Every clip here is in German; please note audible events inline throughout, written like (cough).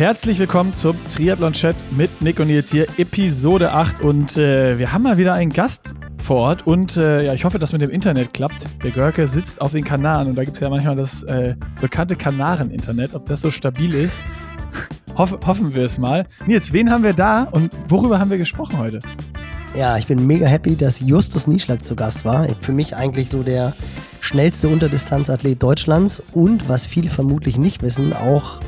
Herzlich willkommen zum Triathlon-Chat mit Nick und Nils hier, Episode 8. Und äh, wir haben mal wieder einen Gast vor Ort. Und äh, ja, ich hoffe, dass mit dem Internet klappt. Der Görke sitzt auf den Kanaren und da gibt es ja manchmal das äh, bekannte Kanaren-Internet. Ob das so stabil ist, Hoff, hoffen wir es mal. Nils, wen haben wir da und worüber haben wir gesprochen heute? Ja, ich bin mega happy, dass Justus Nieschlag zu Gast war. Für mich eigentlich so der schnellste Unterdistanzathlet Deutschlands und, was viele vermutlich nicht wissen, auch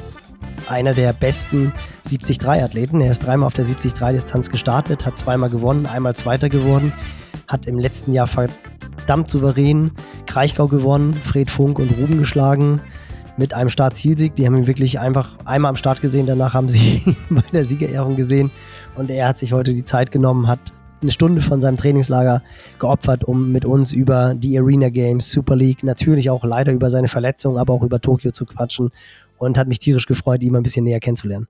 einer der besten 73-Athleten. Er ist dreimal auf der 73-Distanz gestartet, hat zweimal gewonnen, einmal Zweiter geworden, hat im letzten Jahr verdammt souverän Kraichgau gewonnen, Fred Funk und Ruben geschlagen mit einem Start-Zielsieg. Die haben ihn wirklich einfach einmal am Start gesehen, danach haben sie ihn (laughs) bei der Siegerehrung gesehen und er hat sich heute die Zeit genommen, hat eine Stunde von seinem Trainingslager geopfert, um mit uns über die Arena Games, Super League, natürlich auch leider über seine Verletzung, aber auch über Tokio zu quatschen und hat mich tierisch gefreut, ihn mal ein bisschen näher kennenzulernen.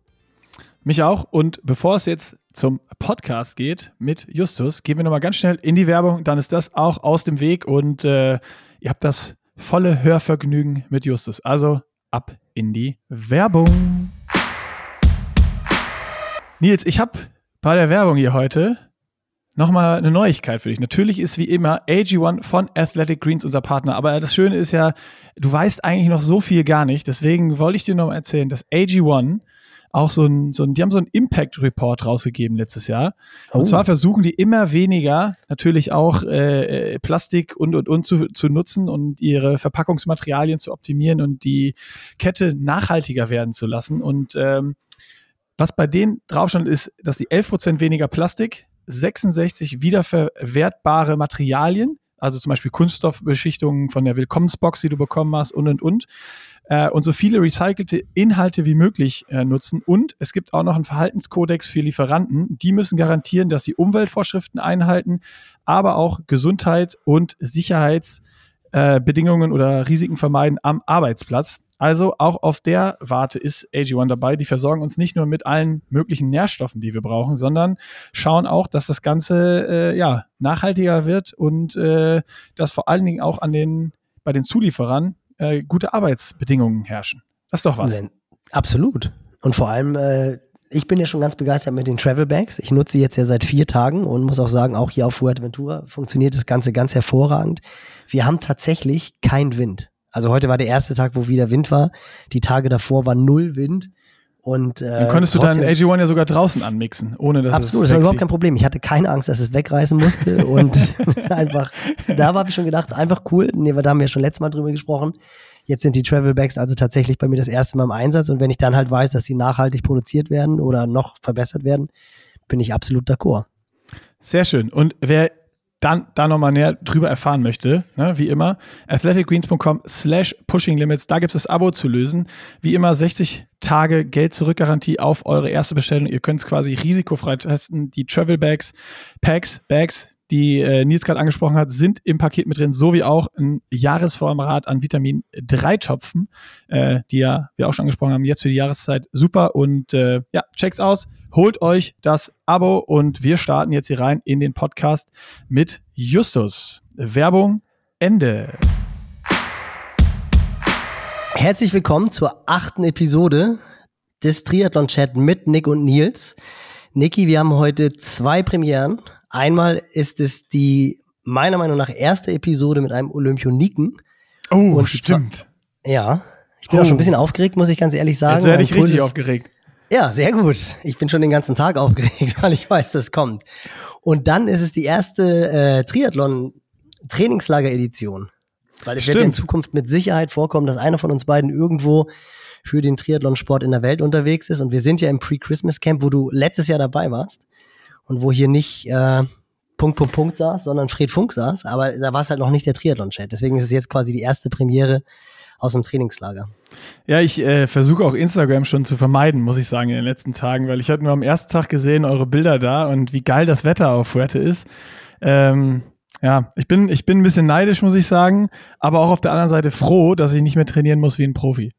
Mich auch. Und bevor es jetzt zum Podcast geht mit Justus, gehen wir nochmal ganz schnell in die Werbung. Dann ist das auch aus dem Weg und äh, ihr habt das volle Hörvergnügen mit Justus. Also ab in die Werbung. Nils, ich habe bei der Werbung hier heute Nochmal eine Neuigkeit für dich. Natürlich ist wie immer AG1 von Athletic Greens unser Partner, aber das Schöne ist ja, du weißt eigentlich noch so viel gar nicht. Deswegen wollte ich dir noch mal erzählen, dass AG1 auch so ein, so ein, die haben so einen Impact Report rausgegeben letztes Jahr. Oh. Und zwar versuchen die immer weniger natürlich auch äh, Plastik und und und zu, zu nutzen und ihre Verpackungsmaterialien zu optimieren und die Kette nachhaltiger werden zu lassen. Und ähm, was bei denen drauf stand, ist, dass die 11% weniger Plastik 66 wiederverwertbare Materialien, also zum Beispiel Kunststoffbeschichtungen von der Willkommensbox, die du bekommen hast und und und. Äh, und so viele recycelte Inhalte wie möglich äh, nutzen. Und es gibt auch noch einen Verhaltenskodex für Lieferanten. Die müssen garantieren, dass sie Umweltvorschriften einhalten, aber auch Gesundheit und Sicherheitsbedingungen äh, oder Risiken vermeiden am Arbeitsplatz. Also auch auf der Warte ist AG1 dabei. Die versorgen uns nicht nur mit allen möglichen Nährstoffen, die wir brauchen, sondern schauen auch, dass das Ganze äh, ja, nachhaltiger wird und äh, dass vor allen Dingen auch an den, bei den Zulieferern äh, gute Arbeitsbedingungen herrschen. Das ist doch was. Absolut. Und vor allem, äh, ich bin ja schon ganz begeistert mit den Travel Bags. Ich nutze sie jetzt ja seit vier Tagen und muss auch sagen, auch hier auf Fuerteventura funktioniert das Ganze ganz hervorragend. Wir haben tatsächlich keinen Wind. Also heute war der erste Tag, wo wieder Wind war. Die Tage davor war null Wind. Und, äh, Dann konntest du deinen AG1 ja sogar draußen anmixen, ohne dass Absolut, es das war überhaupt kein Problem. Ich hatte keine Angst, dass es wegreißen musste und (laughs) (laughs) einfach, da habe ich schon gedacht, einfach cool. Nee, da haben wir ja schon letztes Mal drüber gesprochen. Jetzt sind die Travel Bags also tatsächlich bei mir das erste Mal im Einsatz und wenn ich dann halt weiß, dass sie nachhaltig produziert werden oder noch verbessert werden, bin ich absolut d'accord. Sehr schön. Und wer dann da nochmal näher drüber erfahren möchte, ne, wie immer, athleticgreens.com slash pushing limits, da gibt es das Abo zu lösen. Wie immer 60 Tage Geld-Zurück-Garantie auf eure erste Bestellung. Ihr könnt es quasi risikofrei testen. Die Travel Bags, Packs, Bags, die äh, Nils gerade angesprochen hat, sind im Paket mit drin, sowie auch ein Jahresvorrat an Vitamin 3 Topfen, äh, die ja wir auch schon angesprochen haben, jetzt für die Jahreszeit super und äh, ja, check's aus, holt euch das Abo und wir starten jetzt hier rein in den Podcast mit Justus. Werbung Ende. Herzlich willkommen zur achten Episode des Triathlon Chat mit Nick und Nils. Niki, wir haben heute zwei Premieren. Einmal ist es die meiner Meinung nach erste Episode mit einem Olympioniken. Oh, stimmt. Ja. Ich bin oh. auch schon ein bisschen aufgeregt, muss ich ganz ehrlich sagen. Jetzt werde ich richtig aufgeregt. Ja, sehr gut. Ich bin schon den ganzen Tag (laughs) aufgeregt, weil ich weiß, das kommt. Und dann ist es die erste äh, Triathlon-Trainingslager-Edition. Weil es Stimmt. wird in Zukunft mit Sicherheit vorkommen, dass einer von uns beiden irgendwo für den Triathlonsport in der Welt unterwegs ist. Und wir sind ja im Pre-Christmas-Camp, wo du letztes Jahr dabei warst und wo hier nicht äh, Punkt, Punkt, Punkt saß, sondern Fred Funk saß, aber da war es halt noch nicht der Triathlon-Chat. Deswegen ist es jetzt quasi die erste Premiere aus dem Trainingslager. Ja, ich äh, versuche auch Instagram schon zu vermeiden, muss ich sagen, in den letzten Tagen, weil ich hatte nur am ersten Tag gesehen eure Bilder da und wie geil das Wetter auf Fuerte ist. Ähm, ja, ich bin, ich bin ein bisschen neidisch, muss ich sagen, aber auch auf der anderen Seite froh, dass ich nicht mehr trainieren muss wie ein Profi.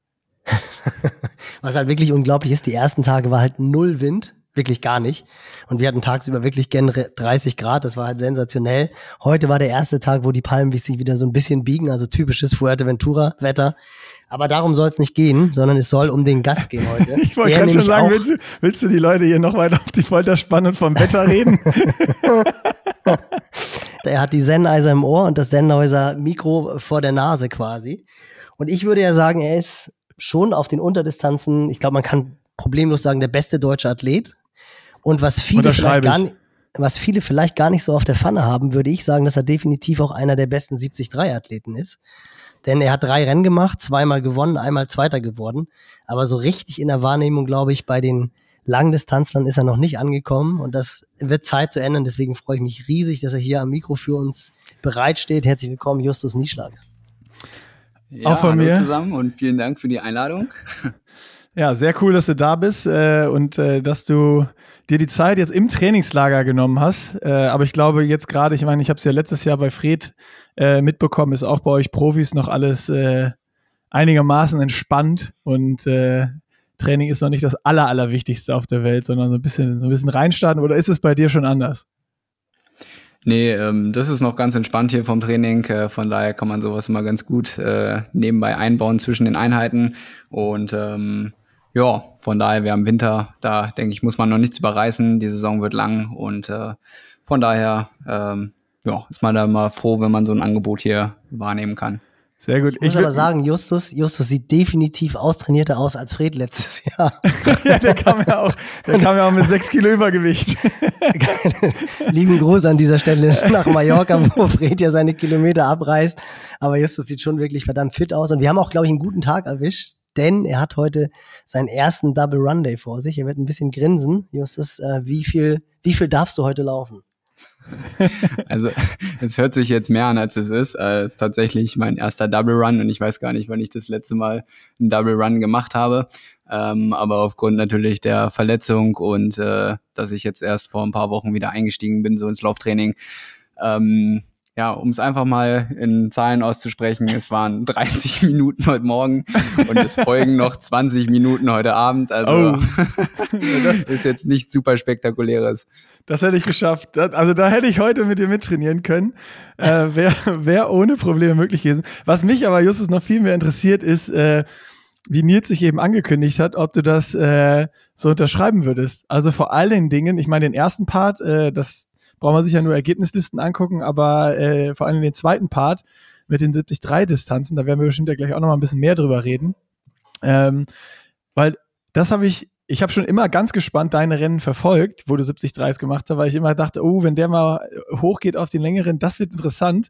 (laughs) Was halt wirklich unglaublich ist, die ersten Tage war halt null Wind wirklich gar nicht. Und wir hatten tagsüber wirklich gern 30 Grad, das war halt sensationell. Heute war der erste Tag, wo die Palmen sich wieder so ein bisschen biegen, also typisches Fuerteventura-Wetter. Aber darum soll es nicht gehen, sondern es soll um den Gast gehen heute. (laughs) ich wollte gerade schon sagen, willst du, willst du die Leute hier noch weiter auf die Folter spannen und vom Wetter reden? (laughs) er hat die Sennheiser im Ohr und das Sennheiser Mikro vor der Nase quasi. Und ich würde ja sagen, er ist schon auf den Unterdistanzen, ich glaube, man kann problemlos sagen, der beste deutsche Athlet. Und was viele vielleicht gar nicht, was viele vielleicht gar nicht so auf der Pfanne haben, würde ich sagen, dass er definitiv auch einer der besten 70-3-Athleten ist. Denn er hat drei Rennen gemacht, zweimal gewonnen, einmal Zweiter geworden. Aber so richtig in der Wahrnehmung, glaube ich, bei den Langdistanzlern ist er noch nicht angekommen. Und das wird Zeit zu ändern. Deswegen freue ich mich riesig, dass er hier am Mikro für uns bereitsteht. Herzlich willkommen, Justus Nieschlag. Ja, auch von mir zusammen und vielen Dank für die Einladung. Ja, sehr cool, dass du da bist äh, und äh, dass du dir die Zeit jetzt im Trainingslager genommen hast. Äh, aber ich glaube jetzt gerade, ich meine, ich habe es ja letztes Jahr bei Fred äh, mitbekommen, ist auch bei euch Profis noch alles äh, einigermaßen entspannt und äh, Training ist noch nicht das aller, allerwichtigste auf der Welt, sondern so ein bisschen, so ein bisschen reinstarten. Oder ist es bei dir schon anders? Nee, ähm, das ist noch ganz entspannt hier vom Training. Äh, von daher kann man sowas immer ganz gut äh, nebenbei einbauen zwischen den Einheiten. Und ähm, ja, von daher, wir haben Winter, da denke ich, muss man noch nichts überreißen. Die Saison wird lang und äh, von daher ähm, ja, ist man da mal froh, wenn man so ein Angebot hier wahrnehmen kann. Sehr gut. Ich muss ich aber sagen, Justus, Justus sieht definitiv austrainierter aus als Fred letztes Jahr. (laughs) ja, der kam ja auch, der kam ja auch mit sechs Kilo Übergewicht. (laughs) Lieben Gruß an dieser Stelle nach Mallorca, wo Fred ja seine Kilometer abreißt. Aber Justus sieht schon wirklich verdammt fit aus. Und wir haben auch, glaube ich, einen guten Tag erwischt denn er hat heute seinen ersten Double Run Day vor sich. Er wird ein bisschen grinsen. Justus, äh, wie viel, wie viel darfst du heute laufen? (laughs) Also es hört sich jetzt mehr an, als es ist. Äh, es ist tatsächlich mein erster Double Run und ich weiß gar nicht, wann ich das letzte Mal einen Double Run gemacht habe. Ähm, aber aufgrund natürlich der Verletzung und äh, dass ich jetzt erst vor ein paar Wochen wieder eingestiegen bin, so ins Lauftraining, ähm, ja, um es einfach mal in Zahlen auszusprechen, es waren (laughs) 30 Minuten heute Morgen und es folgen noch 20 Minuten heute Abend. Also oh. (laughs) das ist jetzt nicht super spektakuläres. Das hätte ich geschafft. Also da hätte ich heute mit dir mittrainieren können. Äh, Wäre (laughs) wär ohne Probleme möglich gewesen. Was mich aber, Justus, noch viel mehr interessiert, ist, äh, wie Nils sich eben angekündigt hat, ob du das äh, so unterschreiben würdest. Also vor allen Dingen, ich meine, den ersten Part, äh, das braucht man sich ja nur Ergebnislisten angucken, aber äh, vor allem den zweiten Part mit den 73-Distanzen, da werden wir bestimmt ja gleich auch noch mal ein bisschen mehr drüber reden. Ähm, weil das habe ich, ich habe schon immer ganz gespannt deine Rennen verfolgt, wo du 70-3 gemacht hast, weil ich immer dachte, oh, wenn der mal hochgeht auf den längeren, das wird interessant.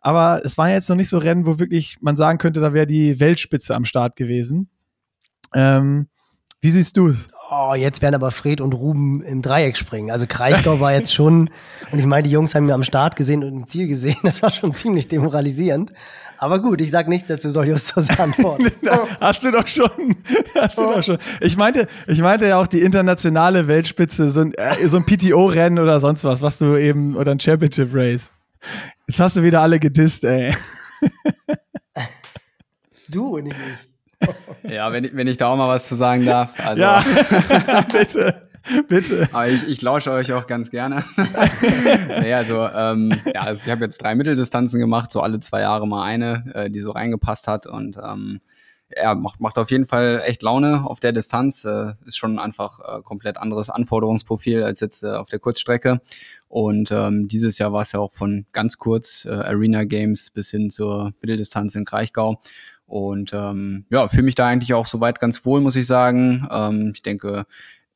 Aber es waren jetzt noch nicht so Rennen, wo wirklich man sagen könnte, da wäre die Weltspitze am Start gewesen. Ähm, wie siehst du es? Oh, jetzt werden aber Fred und Ruben im Dreieck springen. Also Kraichgau war jetzt schon, (laughs) und ich meine, die Jungs haben mir am Start gesehen und im Ziel gesehen, das war schon ziemlich demoralisierend. Aber gut, ich sag nichts dazu, soll Justus antworten. (laughs) hast du doch schon. Hast du doch schon. Ich meinte, ich meinte ja auch die internationale Weltspitze, so ein, äh, so ein PTO-Rennen oder sonst was, was du eben, oder ein Championship Race. Jetzt hast du wieder alle gedisst, ey. Du und ich nicht. (laughs) Ja, wenn ich, wenn ich da auch mal was zu sagen darf. Also. Ja, (laughs) bitte. Bitte. Aber ich, ich lausche euch auch ganz gerne. (laughs) nee, also, ähm, ja, also ich habe jetzt drei Mitteldistanzen gemacht, so alle zwei Jahre mal eine, äh, die so reingepasst hat. Und ähm, ja, macht, macht auf jeden Fall echt Laune auf der Distanz. Äh, ist schon einfach äh, komplett anderes Anforderungsprofil als jetzt äh, auf der Kurzstrecke. Und ähm, dieses Jahr war es ja auch von ganz kurz äh, Arena Games bis hin zur Mitteldistanz in Kraichgau. Und ähm, ja, fühle mich da eigentlich auch soweit ganz wohl, muss ich sagen. Ähm, ich denke,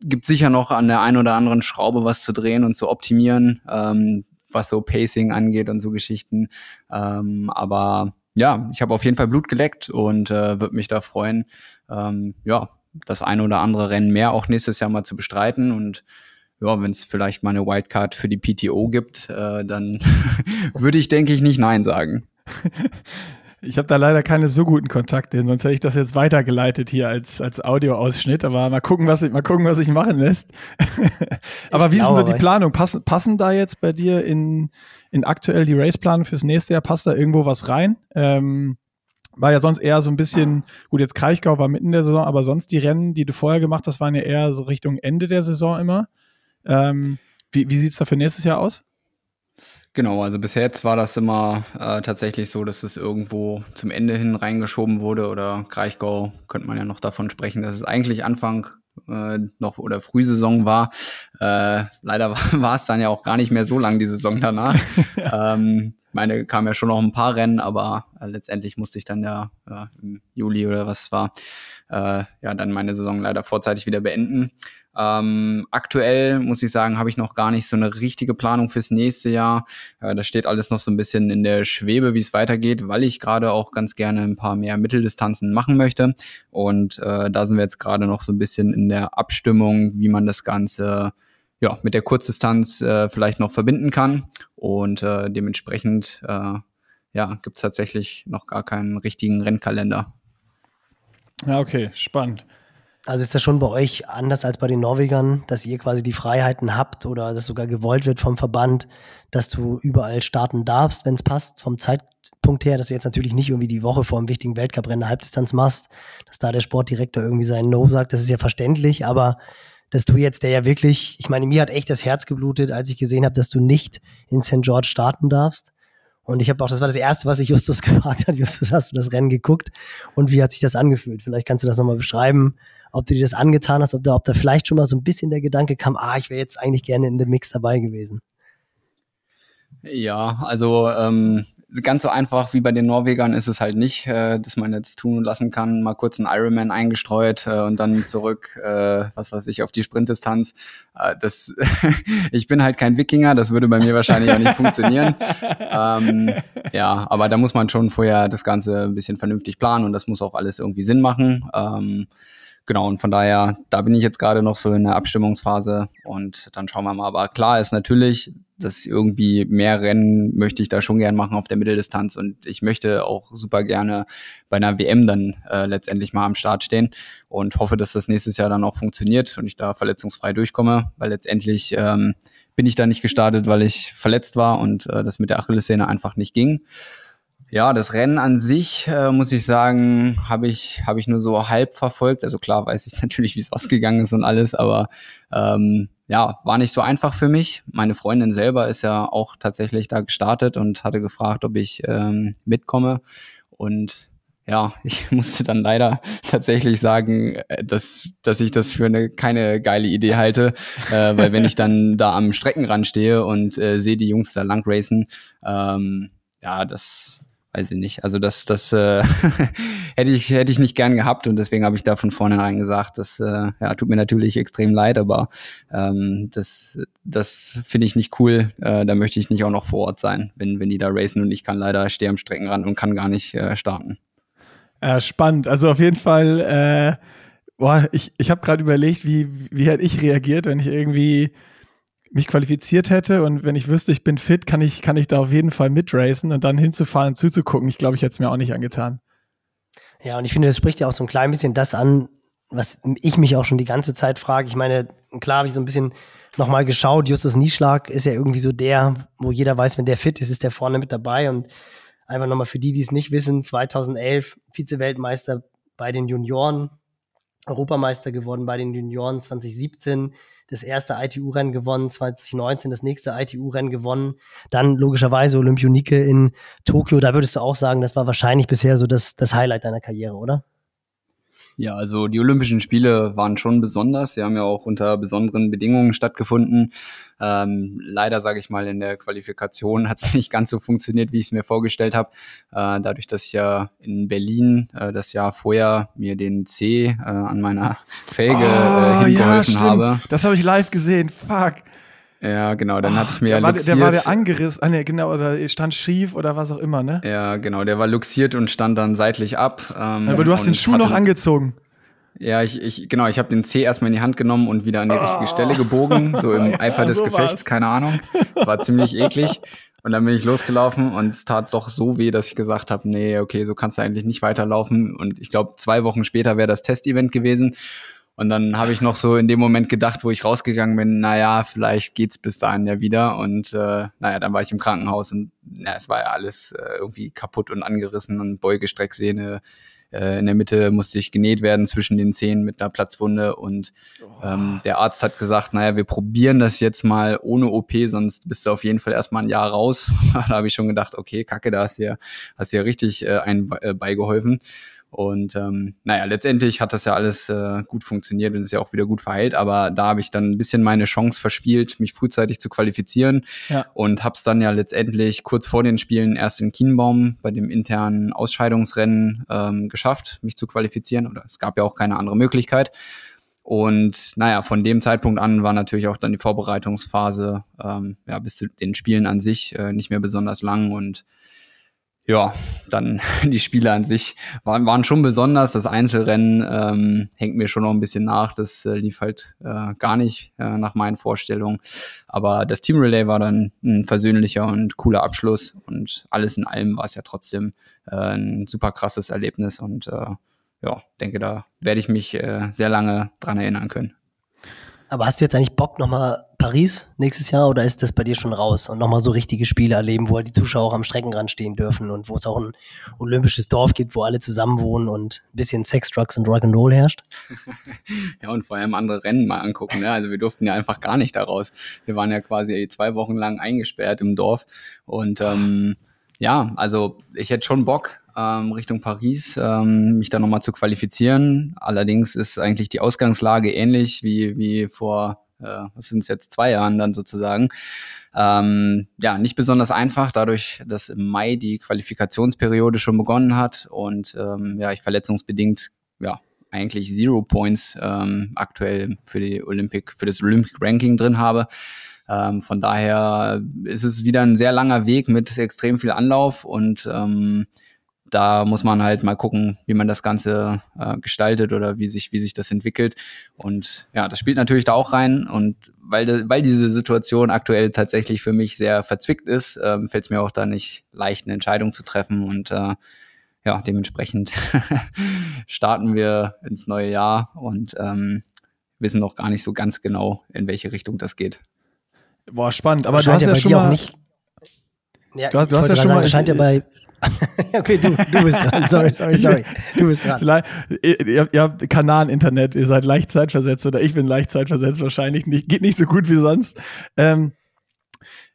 gibt sicher noch an der einen oder anderen Schraube was zu drehen und zu optimieren, ähm, was so Pacing angeht und so Geschichten. Ähm, aber ja, ich habe auf jeden Fall Blut geleckt und äh, würde mich da freuen, ähm, ja, das eine oder andere Rennen mehr auch nächstes Jahr mal zu bestreiten und ja, wenn es vielleicht mal eine Wildcard für die PTO gibt, äh, dann (laughs) würde ich, denke ich, nicht Nein sagen. (laughs) Ich habe da leider keine so guten Kontakte hin, sonst hätte ich das jetzt weitergeleitet hier als, als Audioausschnitt. Aber mal gucken, was ich, mal gucken, was sich machen lässt. (laughs) aber ich wie ist denn so die Planung? Passen, passen da jetzt bei dir in, in aktuell die Raceplanung fürs nächste Jahr? Passt da irgendwo was rein? Ähm, war ja sonst eher so ein bisschen, gut, jetzt Kraichgau war mitten in der Saison, aber sonst die Rennen, die du vorher gemacht hast, waren ja eher so Richtung Ende der Saison immer. Ähm, wie wie sieht es da für nächstes Jahr aus? Genau, also bis jetzt war das immer äh, tatsächlich so, dass es irgendwo zum Ende hin reingeschoben wurde oder Kraichgau könnte man ja noch davon sprechen, dass es eigentlich Anfang äh, noch oder Frühsaison war. Äh, leider (laughs) war es dann ja auch gar nicht mehr so lang die Saison danach. (laughs) ähm, meine kam ja schon noch ein paar Rennen, aber äh, letztendlich musste ich dann ja äh, im Juli oder was es war, äh, ja dann meine Saison leider vorzeitig wieder beenden. Ähm, aktuell muss ich sagen, habe ich noch gar nicht so eine richtige Planung fürs nächste Jahr. Äh, das steht alles noch so ein bisschen in der Schwebe, wie es weitergeht, weil ich gerade auch ganz gerne ein paar mehr Mitteldistanzen machen möchte. Und äh, da sind wir jetzt gerade noch so ein bisschen in der Abstimmung, wie man das Ganze ja, mit der Kurzdistanz äh, vielleicht noch verbinden kann. Und äh, dementsprechend äh, ja, gibt es tatsächlich noch gar keinen richtigen Rennkalender. Ja, okay, spannend. Also ist das schon bei euch anders als bei den Norwegern, dass ihr quasi die Freiheiten habt oder das sogar gewollt wird vom Verband, dass du überall starten darfst, wenn es passt, vom Zeitpunkt her, dass du jetzt natürlich nicht irgendwie die Woche vor einem wichtigen Weltcuprennen Halbdistanz machst, dass da der Sportdirektor irgendwie sein No sagt, das ist ja verständlich, aber dass du jetzt, der ja wirklich, ich meine, mir hat echt das Herz geblutet, als ich gesehen habe, dass du nicht in St. George starten darfst. Und ich habe auch, das war das Erste, was ich Justus (laughs) gefragt hat. Justus, hast du das Rennen geguckt? Und wie hat sich das angefühlt? Vielleicht kannst du das nochmal beschreiben ob du dir das angetan hast, ob da, ob da vielleicht schon mal so ein bisschen der Gedanke kam, ah, ich wäre jetzt eigentlich gerne in dem Mix dabei gewesen. Ja, also ähm, ganz so einfach wie bei den Norwegern ist es halt nicht, äh, dass man jetzt tun lassen kann, mal kurz einen Ironman eingestreut äh, und dann zurück, äh, was weiß ich, auf die Sprintdistanz. Äh, das, (laughs) ich bin halt kein Wikinger, das würde bei mir wahrscheinlich auch nicht funktionieren. (laughs) Ähm, ja, aber da muss man schon vorher das Ganze ein bisschen vernünftig planen und das muss auch alles irgendwie Sinn machen. Ähm, genau, und von daher, da bin ich jetzt gerade noch so in der Abstimmungsphase und dann schauen wir mal. Aber klar ist natürlich, dass irgendwie mehr Rennen möchte ich da schon gern machen auf der Mitteldistanz und ich möchte auch super gerne bei einer WM dann äh, letztendlich mal am Start stehen und hoffe, dass das nächstes Jahr dann auch funktioniert und ich da verletzungsfrei durchkomme, weil letztendlich ähm, bin ich da nicht gestartet, weil ich verletzt war und äh, das mit der Achillessehne einfach nicht ging. Ja, das Rennen an sich, äh, muss ich sagen, habe ich, hab ich nur so halb verfolgt. Also klar weiß ich (laughs) natürlich, wie es ausgegangen ist und alles, aber ähm, ja, war nicht so einfach für mich. Meine Freundin selber ist ja auch tatsächlich da gestartet und hatte gefragt, ob ich ähm, mitkomme. Und ja, (laughs) ich musste dann leider (laughs) tatsächlich sagen, äh, dass, dass ich das für eine keine geile Idee halte, äh, weil wenn ich dann da am Streckenrand stehe und äh, sehe die Jungs da lang racen, ähm, ja, das weiß ich nicht. Also das, das äh, (laughs) hätte ich hätte ich nicht gern gehabt und deswegen habe ich da von vornherein gesagt, das äh, ja, tut mir natürlich extrem leid, aber ähm, das das finde ich nicht cool. Äh, da möchte ich nicht auch noch vor Ort sein, wenn wenn die da racen und ich kann leider stehe am Streckenrand und kann gar nicht äh, starten. Äh, spannend. Also auf jeden Fall. Äh, boah, ich ich habe gerade überlegt, wie wie hätte ich reagiert, wenn ich irgendwie mich qualifiziert hätte und wenn ich wüsste, ich bin fit, kann ich, kann ich da auf jeden Fall mitracen und dann hinzufahren zuzugucken. Ich glaube, ich hätte es mir auch nicht angetan. Ja, und ich finde, das spricht ja auch so ein klein bisschen das an, was ich mich auch schon die ganze Zeit frage. Ich meine, klar habe ich so ein bisschen nochmal geschaut. Justus Nieschlag ist ja irgendwie so der, wo jeder weiß, wenn der fit ist, ist der vorne mit dabei. Und einfach nochmal für die, die es nicht wissen, 2011 Vize-Weltmeister bei den Junioren, Europameister geworden bei den Junioren 2017, das erste ITU-Rennen gewonnen, 2019 das nächste ITU-Rennen gewonnen, dann logischerweise Olympionike in Tokio. Da würdest du auch sagen, das war wahrscheinlich bisher so das, das Highlight deiner Karriere, oder? Ja, also die Olympischen Spiele waren schon besonders. Sie haben ja auch unter besonderen Bedingungen stattgefunden. Ähm, leider, sage ich mal, in der Qualifikation (laughs) hat es nicht ganz so funktioniert, wie ich es mir vorgestellt habe. Äh, dadurch, dass ich ja in Berlin äh, das Jahr vorher mir den C äh, an meiner Felge äh, oh, hingeholfen ja, habe. Das habe ich live gesehen. Fuck. Ja, genau, dann oh, hatte ich mir ja war, luxiert. Der war der angerissen, ah, nee, genau, oder stand schief oder was auch immer, ne? Ja, genau, der war luxiert und stand dann seitlich ab. Ähm, Aber du hast den Schuh noch angezogen. Ja, ich, ich genau, ich habe den C erstmal in die Hand genommen und wieder an die oh. richtige Stelle gebogen, so im (laughs) Eifer ja, des so Gefechts, war's. keine Ahnung. Es war ziemlich eklig. Und dann bin ich losgelaufen und es tat doch so weh, dass ich gesagt habe, nee, okay, so kannst du eigentlich nicht weiterlaufen. Und ich glaube, zwei Wochen später wäre das Testevent gewesen. Und dann habe ich noch so in dem Moment gedacht, wo ich rausgegangen bin, naja, vielleicht geht's bis dahin ja wieder. Und äh, naja, dann war ich im Krankenhaus und ja, es war ja alles äh, irgendwie kaputt und angerissen und Beugestrecksehne. Äh, in der Mitte musste ich genäht werden zwischen den Zähnen mit einer Platzwunde. Und ähm, der Arzt hat gesagt, naja, wir probieren das jetzt mal ohne OP, sonst bist du auf jeden Fall erstmal ein Jahr raus. (laughs) da habe ich schon gedacht, okay, Kacke, da hast du ja, hast du ja richtig äh, einen äh, beigeholfen. Und ähm, naja, letztendlich hat das ja alles äh, gut funktioniert und ist ja auch wieder gut verheilt, aber da habe ich dann ein bisschen meine Chance verspielt, mich frühzeitig zu qualifizieren ja. und habe es dann ja letztendlich kurz vor den Spielen erst in Kienbaum bei dem internen Ausscheidungsrennen ähm, geschafft, mich zu qualifizieren. Oder es gab ja auch keine andere Möglichkeit. Und naja, von dem Zeitpunkt an war natürlich auch dann die Vorbereitungsphase ähm, ja, bis zu den Spielen an sich äh, nicht mehr besonders lang und ja, dann (laughs) die Spiele an sich waren, waren schon besonders. Das Einzelrennen ähm, hängt mir schon noch ein bisschen nach. Das äh, lief halt äh, gar nicht äh, nach meinen Vorstellungen. Aber das Team Relay war dann ein versöhnlicher und cooler Abschluss. Und alles in allem war es ja trotzdem äh, ein super krasses Erlebnis. Und äh, ja, denke, da werde ich mich äh, sehr lange dran erinnern können. Aber hast du jetzt eigentlich Bock nochmal Paris nächstes Jahr oder ist das bei dir schon raus und nochmal so richtige Spiele erleben, wo halt die Zuschauer auch am Streckenrand stehen dürfen und wo es auch ein olympisches Dorf gibt, wo alle zusammen wohnen und ein bisschen Sex, Drugs und Rock'n'Roll herrscht? (laughs) ja, und vor allem andere Rennen mal angucken. Ne? Also wir durften ja einfach gar nicht daraus. Wir waren ja quasi zwei Wochen lang eingesperrt im Dorf und ähm, ja, also ich hätte schon Bock, ähm, Richtung Paris, ähm, mich da nochmal zu qualifizieren. Allerdings ist eigentlich die Ausgangslage ähnlich wie, wie vor, äh, was sind es jetzt, zwei Jahren dann sozusagen. Ähm, ja, nicht besonders einfach, dadurch, dass im Mai die Qualifikationsperiode schon begonnen hat und ähm, ja, ich verletzungsbedingt ja eigentlich Zero Points ähm, aktuell für die Olympic, für das Olympic Ranking drin habe. Ähm, von daher ist es wieder ein sehr langer Weg mit extrem viel Anlauf und ähm, da muss man halt mal gucken, wie man das Ganze äh, gestaltet oder wie sich, wie sich das entwickelt. Und ja, das spielt natürlich da auch rein. Und weil, de, weil diese Situation aktuell tatsächlich für mich sehr verzwickt ist, ähm, fällt es mir auch da nicht leicht, eine Entscheidung zu treffen. Und äh, ja, dementsprechend (laughs) starten wir ins neue Jahr und ähm, wissen noch gar nicht so ganz genau, in welche Richtung das geht. Boah, spannend. Aber du hast ja, schon mal nicht. Ja, du hast, du hast ja schon sagen, mal. Scheint ja bei (laughs) okay, du, du bist dran. (laughs) Sorry, sorry, sorry. (laughs) Du bist dran. Vielleicht, ihr, ihr habt Kanal-Internet, ihr seid leicht zeitversetzt oder ich bin leicht zeitversetzt wahrscheinlich. Nicht, geht nicht so gut wie sonst. Ähm,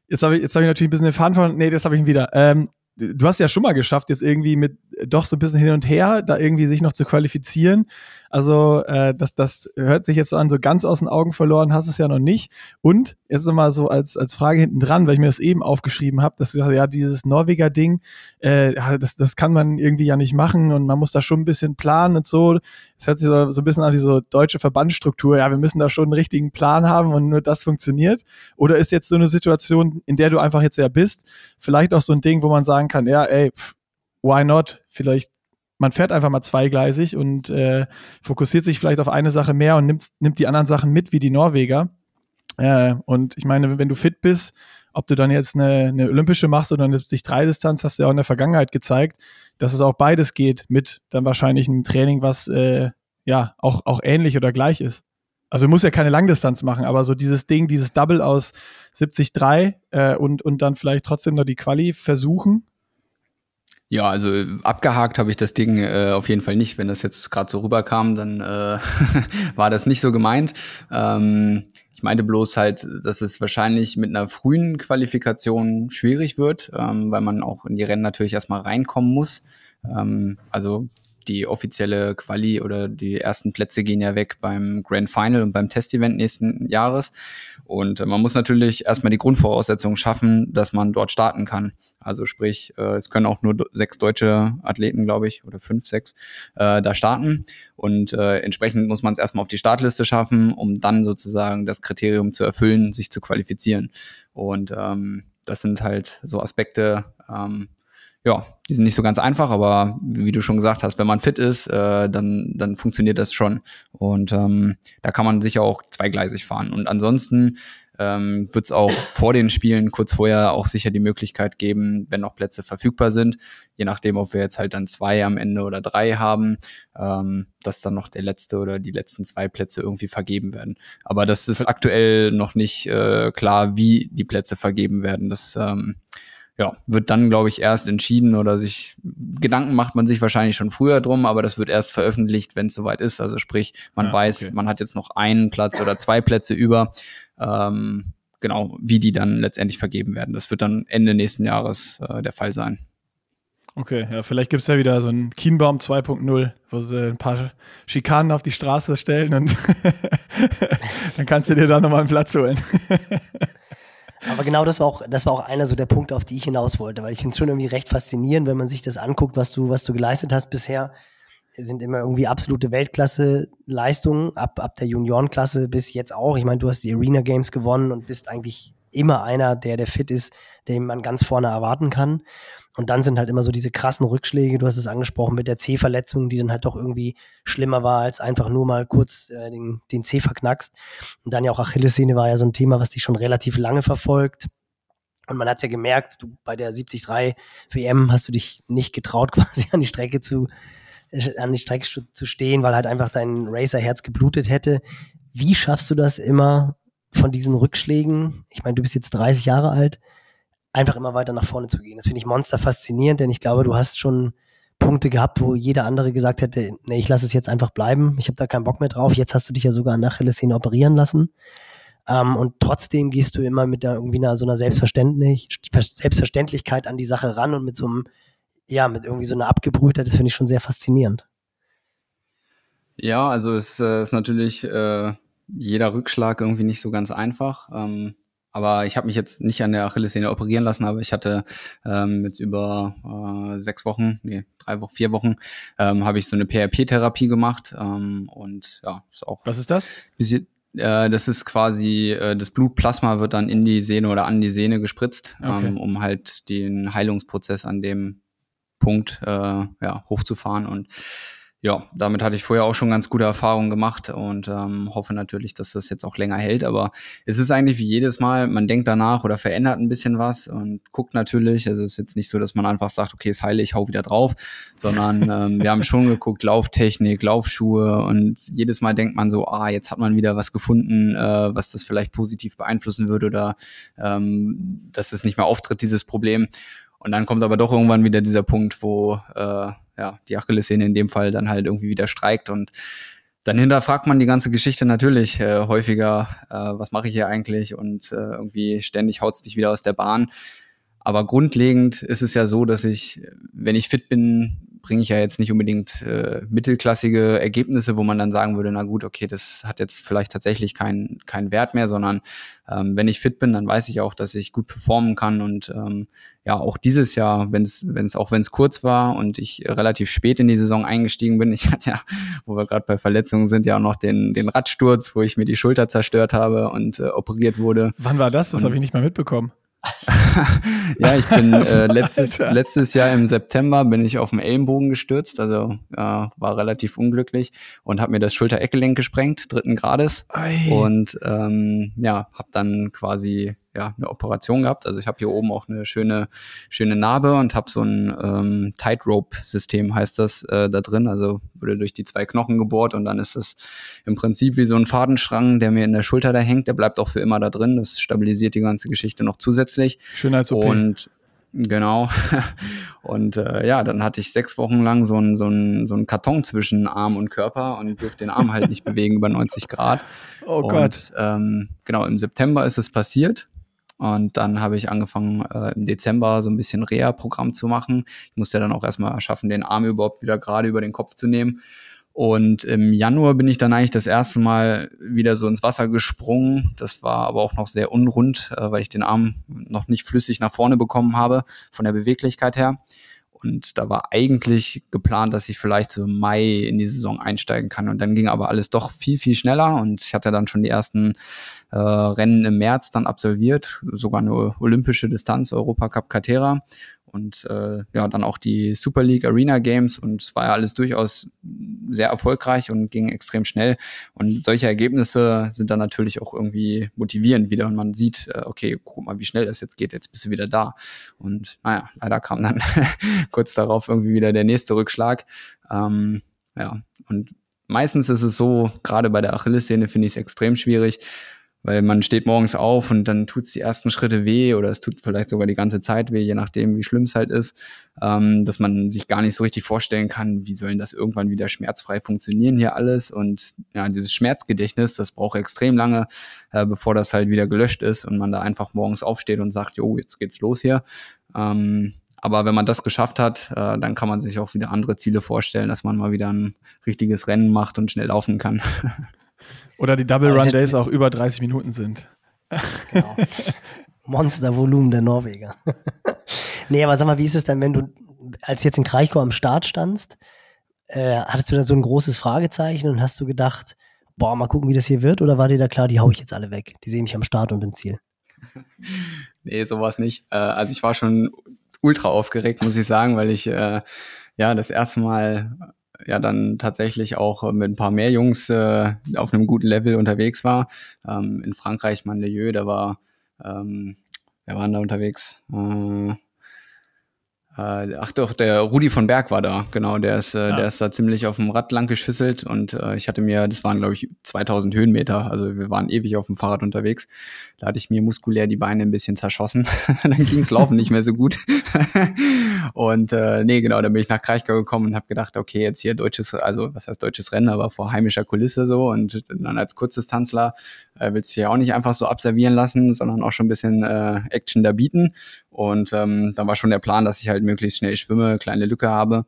jetzt habe ich, hab ich natürlich ein bisschen den Faden von. Nee, das habe ich wieder. Ähm, du hast ja schon mal geschafft, jetzt irgendwie mit doch so ein bisschen hin und her, da irgendwie sich noch zu qualifizieren. Also äh, das, das hört sich jetzt so an, so ganz aus den Augen verloren hast es ja noch nicht. Und jetzt nochmal so als, als Frage hinten dran, weil ich mir das eben aufgeschrieben habe, dass ja dieses Norweger Ding, äh, das, das kann man irgendwie ja nicht machen und man muss da schon ein bisschen planen und so. Es hört sich so, so ein bisschen an wie so deutsche Verbandsstruktur. Ja, wir müssen da schon einen richtigen Plan haben und nur das funktioniert. Oder ist jetzt so eine Situation, in der du einfach jetzt ja bist, vielleicht auch so ein Ding, wo man sagen kann, ja, ey, pff, why not? Vielleicht man fährt einfach mal zweigleisig und äh, fokussiert sich vielleicht auf eine Sache mehr und nimmt, nimmt die anderen Sachen mit, wie die Norweger. Äh, und ich meine, wenn du fit bist, ob du dann jetzt eine, eine olympische machst oder eine sich drei Distanz, hast du ja auch in der Vergangenheit gezeigt, dass es auch beides geht mit dann wahrscheinlich einem Training, was äh, ja auch, auch ähnlich oder gleich ist. Also du musst ja keine Langdistanz machen, aber so dieses Ding, dieses Double aus 70-3 äh, und, und dann vielleicht trotzdem noch die Quali versuchen, ja, also abgehakt habe ich das Ding äh, auf jeden Fall nicht. Wenn das jetzt gerade so rüberkam, dann äh, (laughs) war das nicht so gemeint. Ähm, ich meinte bloß halt, dass es wahrscheinlich mit einer frühen Qualifikation schwierig wird, ähm, weil man auch in die Rennen natürlich erstmal reinkommen muss. Ähm, also die offizielle Quali oder die ersten Plätze gehen ja weg beim Grand Final und beim Testevent nächsten Jahres. Und äh, man muss natürlich erstmal die Grundvoraussetzungen schaffen, dass man dort starten kann. Also sprich, äh, es können auch nur sechs deutsche Athleten, glaube ich, oder fünf, sechs, äh, da starten. Und äh, entsprechend muss man es erstmal auf die Startliste schaffen, um dann sozusagen das Kriterium zu erfüllen, sich zu qualifizieren. Und ähm, das sind halt so Aspekte, ähm, ja, die sind nicht so ganz einfach, aber wie du schon gesagt hast, wenn man fit ist, äh, dann, dann funktioniert das schon. Und ähm, da kann man sicher auch zweigleisig fahren. Und ansonsten ähm, wird es auch vor den Spielen kurz vorher auch sicher die Möglichkeit geben, wenn noch Plätze verfügbar sind, je nachdem, ob wir jetzt halt dann zwei am Ende oder drei haben, ähm, dass dann noch der letzte oder die letzten zwei Plätze irgendwie vergeben werden. Aber das ist aktuell noch nicht äh, klar, wie die Plätze vergeben werden. Das ähm, ja, wird dann, glaube ich, erst entschieden oder sich Gedanken macht man sich wahrscheinlich schon früher drum, aber das wird erst veröffentlicht, wenn es soweit ist. Also sprich, man ja, weiß, okay. man hat jetzt noch einen Platz oder zwei Plätze über. Ähm, genau, wie die dann letztendlich vergeben werden. Das wird dann Ende nächsten Jahres äh, der Fall sein. Okay, ja, vielleicht gibt es ja wieder so einen Kienbaum 2.0, wo sie ein paar Schikanen auf die Straße stellen und (laughs) dann kannst du dir da nochmal einen Platz holen. (laughs) Aber genau das war auch, das war auch einer so der Punkte, auf die ich hinaus wollte, weil ich finde es schon irgendwie recht faszinierend, wenn man sich das anguckt, was du, was du geleistet hast bisher. Sind immer irgendwie absolute Weltklasse-Leistungen, ab, ab der Juniorenklasse bis jetzt auch. Ich meine, du hast die Arena Games gewonnen und bist eigentlich immer einer, der, der fit ist, den man ganz vorne erwarten kann. Und dann sind halt immer so diese krassen Rückschläge, du hast es angesprochen, mit der C-Verletzung, die dann halt doch irgendwie schlimmer war, als einfach nur mal kurz äh, den, den C verknackst. Und dann ja auch Achillessehne war ja so ein Thema, was dich schon relativ lange verfolgt. Und man hat ja gemerkt, du bei der 73 WM hast du dich nicht getraut, (laughs) quasi an die Strecke zu, an die Strecke zu stehen, weil halt einfach dein Racerherz geblutet hätte. Wie schaffst du das immer von diesen Rückschlägen? Ich meine, du bist jetzt 30 Jahre alt einfach immer weiter nach vorne zu gehen. Das finde ich monster faszinierend, denn ich glaube, du hast schon Punkte gehabt, wo jeder andere gesagt hätte, nee, ich lasse es jetzt einfach bleiben, ich habe da keinen Bock mehr drauf. Jetzt hast du dich ja sogar an Achillessehne operieren lassen. Ähm, und trotzdem gehst du immer mit der, irgendwie einer, so einer Selbstverständlich Selbstverständlichkeit an die Sache ran und mit so einem, ja, mit irgendwie so einer Abgebrühtheit, das finde ich schon sehr faszinierend. Ja, also es äh, ist natürlich äh, jeder Rückschlag irgendwie nicht so ganz einfach. Ähm, aber ich habe mich jetzt nicht an der Achillessehne operieren lassen, aber ich hatte ähm, jetzt über äh, sechs Wochen, nee, drei Wochen, vier Wochen, ähm, habe ich so eine PRP-Therapie gemacht. Ähm, und ja, ist auch. Was ist das? Bisschen, äh, das ist quasi, äh, das Blutplasma wird dann in die Sehne oder an die Sehne gespritzt, okay. ähm, um halt den Heilungsprozess an dem Punkt äh, ja, hochzufahren. Und ja, damit hatte ich vorher auch schon ganz gute Erfahrungen gemacht und ähm, hoffe natürlich, dass das jetzt auch länger hält. Aber es ist eigentlich wie jedes Mal, man denkt danach oder verändert ein bisschen was und guckt natürlich. Also es ist jetzt nicht so, dass man einfach sagt, okay, es heile, ich hau wieder drauf, sondern (laughs) ähm, wir haben schon geguckt, Lauftechnik, Laufschuhe und jedes Mal denkt man so, ah, jetzt hat man wieder was gefunden, äh, was das vielleicht positiv beeinflussen würde oder ähm, dass es nicht mehr auftritt, dieses Problem. Und dann kommt aber doch irgendwann wieder dieser Punkt, wo äh, ja, die Achillessehne in dem Fall dann halt irgendwie wieder streikt und dann hinterfragt man die ganze Geschichte natürlich äh, häufiger, äh, was mache ich hier eigentlich und äh, irgendwie ständig haut's dich wieder aus der Bahn. Aber grundlegend ist es ja so, dass ich, wenn ich fit bin, bringe ich ja jetzt nicht unbedingt äh, mittelklassige Ergebnisse, wo man dann sagen würde, na gut, okay, das hat jetzt vielleicht tatsächlich keinen keinen Wert mehr, sondern ähm, wenn ich fit bin, dann weiß ich auch, dass ich gut performen kann und ähm, ja, auch dieses Jahr, wenn es, wenn es, auch wenn es kurz war und ich relativ spät in die Saison eingestiegen bin, (laughs) ich hatte ja, wo wir gerade bei Verletzungen sind, ja auch noch den, den Radsturz, wo ich mir die Schulter zerstört habe und äh, operiert wurde. Wann war das? Das habe ich nicht mal mitbekommen. (laughs) ja, ich bin äh, (laughs) letztes, letztes Jahr im September bin ich auf dem Ellenbogen gestürzt, also äh, war relativ unglücklich und habe mir das Schulter-Eckgelenk gesprengt, dritten Grades. Ei. Und ähm, ja, habe dann quasi ja, eine Operation gehabt. Also ich habe hier oben auch eine schöne, schöne Narbe und habe so ein ähm, Tightrope-System, heißt das, äh, da drin. Also wurde durch die zwei Knochen gebohrt und dann ist das im Prinzip wie so ein Fadenschrang, der mir in der Schulter da hängt. Der bleibt auch für immer da drin. Das stabilisiert die ganze Geschichte noch zusätzlich. Schön als OP. Und Genau. (laughs) Und äh, ja, dann hatte ich sechs Wochen lang so einen so ein, so ein Karton zwischen Arm und Körper und durfte den Arm halt nicht (laughs) bewegen über 90 Grad. Oh und, Gott. Ähm, genau, im September ist es passiert. Und dann habe ich angefangen, äh, im Dezember so ein bisschen Reha-Programm zu machen. Ich musste dann auch erstmal schaffen, den Arm überhaupt wieder gerade über den Kopf zu nehmen. Und im Januar bin ich dann eigentlich das erste Mal wieder so ins Wasser gesprungen. Das war aber auch noch sehr unrund, äh, weil ich den Arm noch nicht flüssig nach vorne bekommen habe, von der Beweglichkeit her. Und da war eigentlich geplant, dass ich vielleicht so im Mai in die Saison einsteigen kann. Und dann ging aber alles doch viel, viel schneller. Und ich hatte dann schon die ersten äh, Rennen im März dann absolviert, sogar eine olympische Distanz, Europacup Catera. und äh, ja, dann auch die Super League Arena Games und es war ja alles durchaus sehr erfolgreich und ging extrem schnell. Und solche Ergebnisse sind dann natürlich auch irgendwie motivierend wieder und man sieht, äh, okay, guck mal, wie schnell das jetzt geht, jetzt bist du wieder da. Und naja, leider kam dann (laughs) kurz darauf irgendwie wieder der nächste Rückschlag. Ähm, ja, und meistens ist es so, gerade bei der Achillessehne finde ich es extrem schwierig, weil man steht morgens auf und dann tut es die ersten Schritte weh oder es tut vielleicht sogar die ganze Zeit weh, je nachdem, wie schlimm es halt ist, ähm, dass man sich gar nicht so richtig vorstellen kann, wie sollen das irgendwann wieder schmerzfrei funktionieren hier alles und ja, dieses Schmerzgedächtnis, das braucht extrem lange, äh, bevor das halt wieder gelöscht ist und man da einfach morgens aufsteht und sagt, jo, jetzt geht's los hier. Ähm, aber wenn man das geschafft hat, äh, dann kann man sich auch wieder andere Ziele vorstellen, dass man mal wieder ein richtiges Rennen macht und schnell laufen kann. (laughs) Oder die Double Run Days auch über 30 Minuten sind. Genau. (laughs) Monstervolumen der Norweger. (laughs) nee, aber sag mal, wie ist es denn, wenn du, als du jetzt in Kraichgau am Start standst, äh, hattest du da so ein großes Fragezeichen und hast du gedacht, boah, mal gucken, wie das hier wird? Oder war dir da klar, die hau ich jetzt alle weg? Die sehen mich am Start und im Ziel. (laughs) nee, sowas nicht. Äh, also ich war schon ultra aufgeregt, muss ich sagen, weil ich äh, ja das erste Mal ja dann tatsächlich auch mit ein paar mehr Jungs äh, auf einem guten Level unterwegs war. Ähm, in Frankreich, Mandelieu, da war, ähm, wer waren da unterwegs? Äh, äh, ach doch, der Rudi von Berg war da, genau, der ist, äh, ja. der ist da ziemlich auf dem Rad lang geschüsselt und äh, ich hatte mir, das waren glaube ich 2000 Höhenmeter, also wir waren ewig auf dem Fahrrad unterwegs. Da hatte ich mir muskulär die Beine ein bisschen zerschossen, (laughs) dann ging's Laufen nicht mehr so gut. Und äh, nee, genau, dann bin ich nach Kraichgau gekommen und habe gedacht, okay, jetzt hier deutsches, also was heißt deutsches Rennen, aber vor heimischer Kulisse so und dann als Kurzdistanzler äh, willst du ja auch nicht einfach so abservieren lassen, sondern auch schon ein bisschen äh, Action da bieten. Und ähm, dann war schon der Plan, dass ich halt möglichst schnell schwimme, kleine Lücke habe.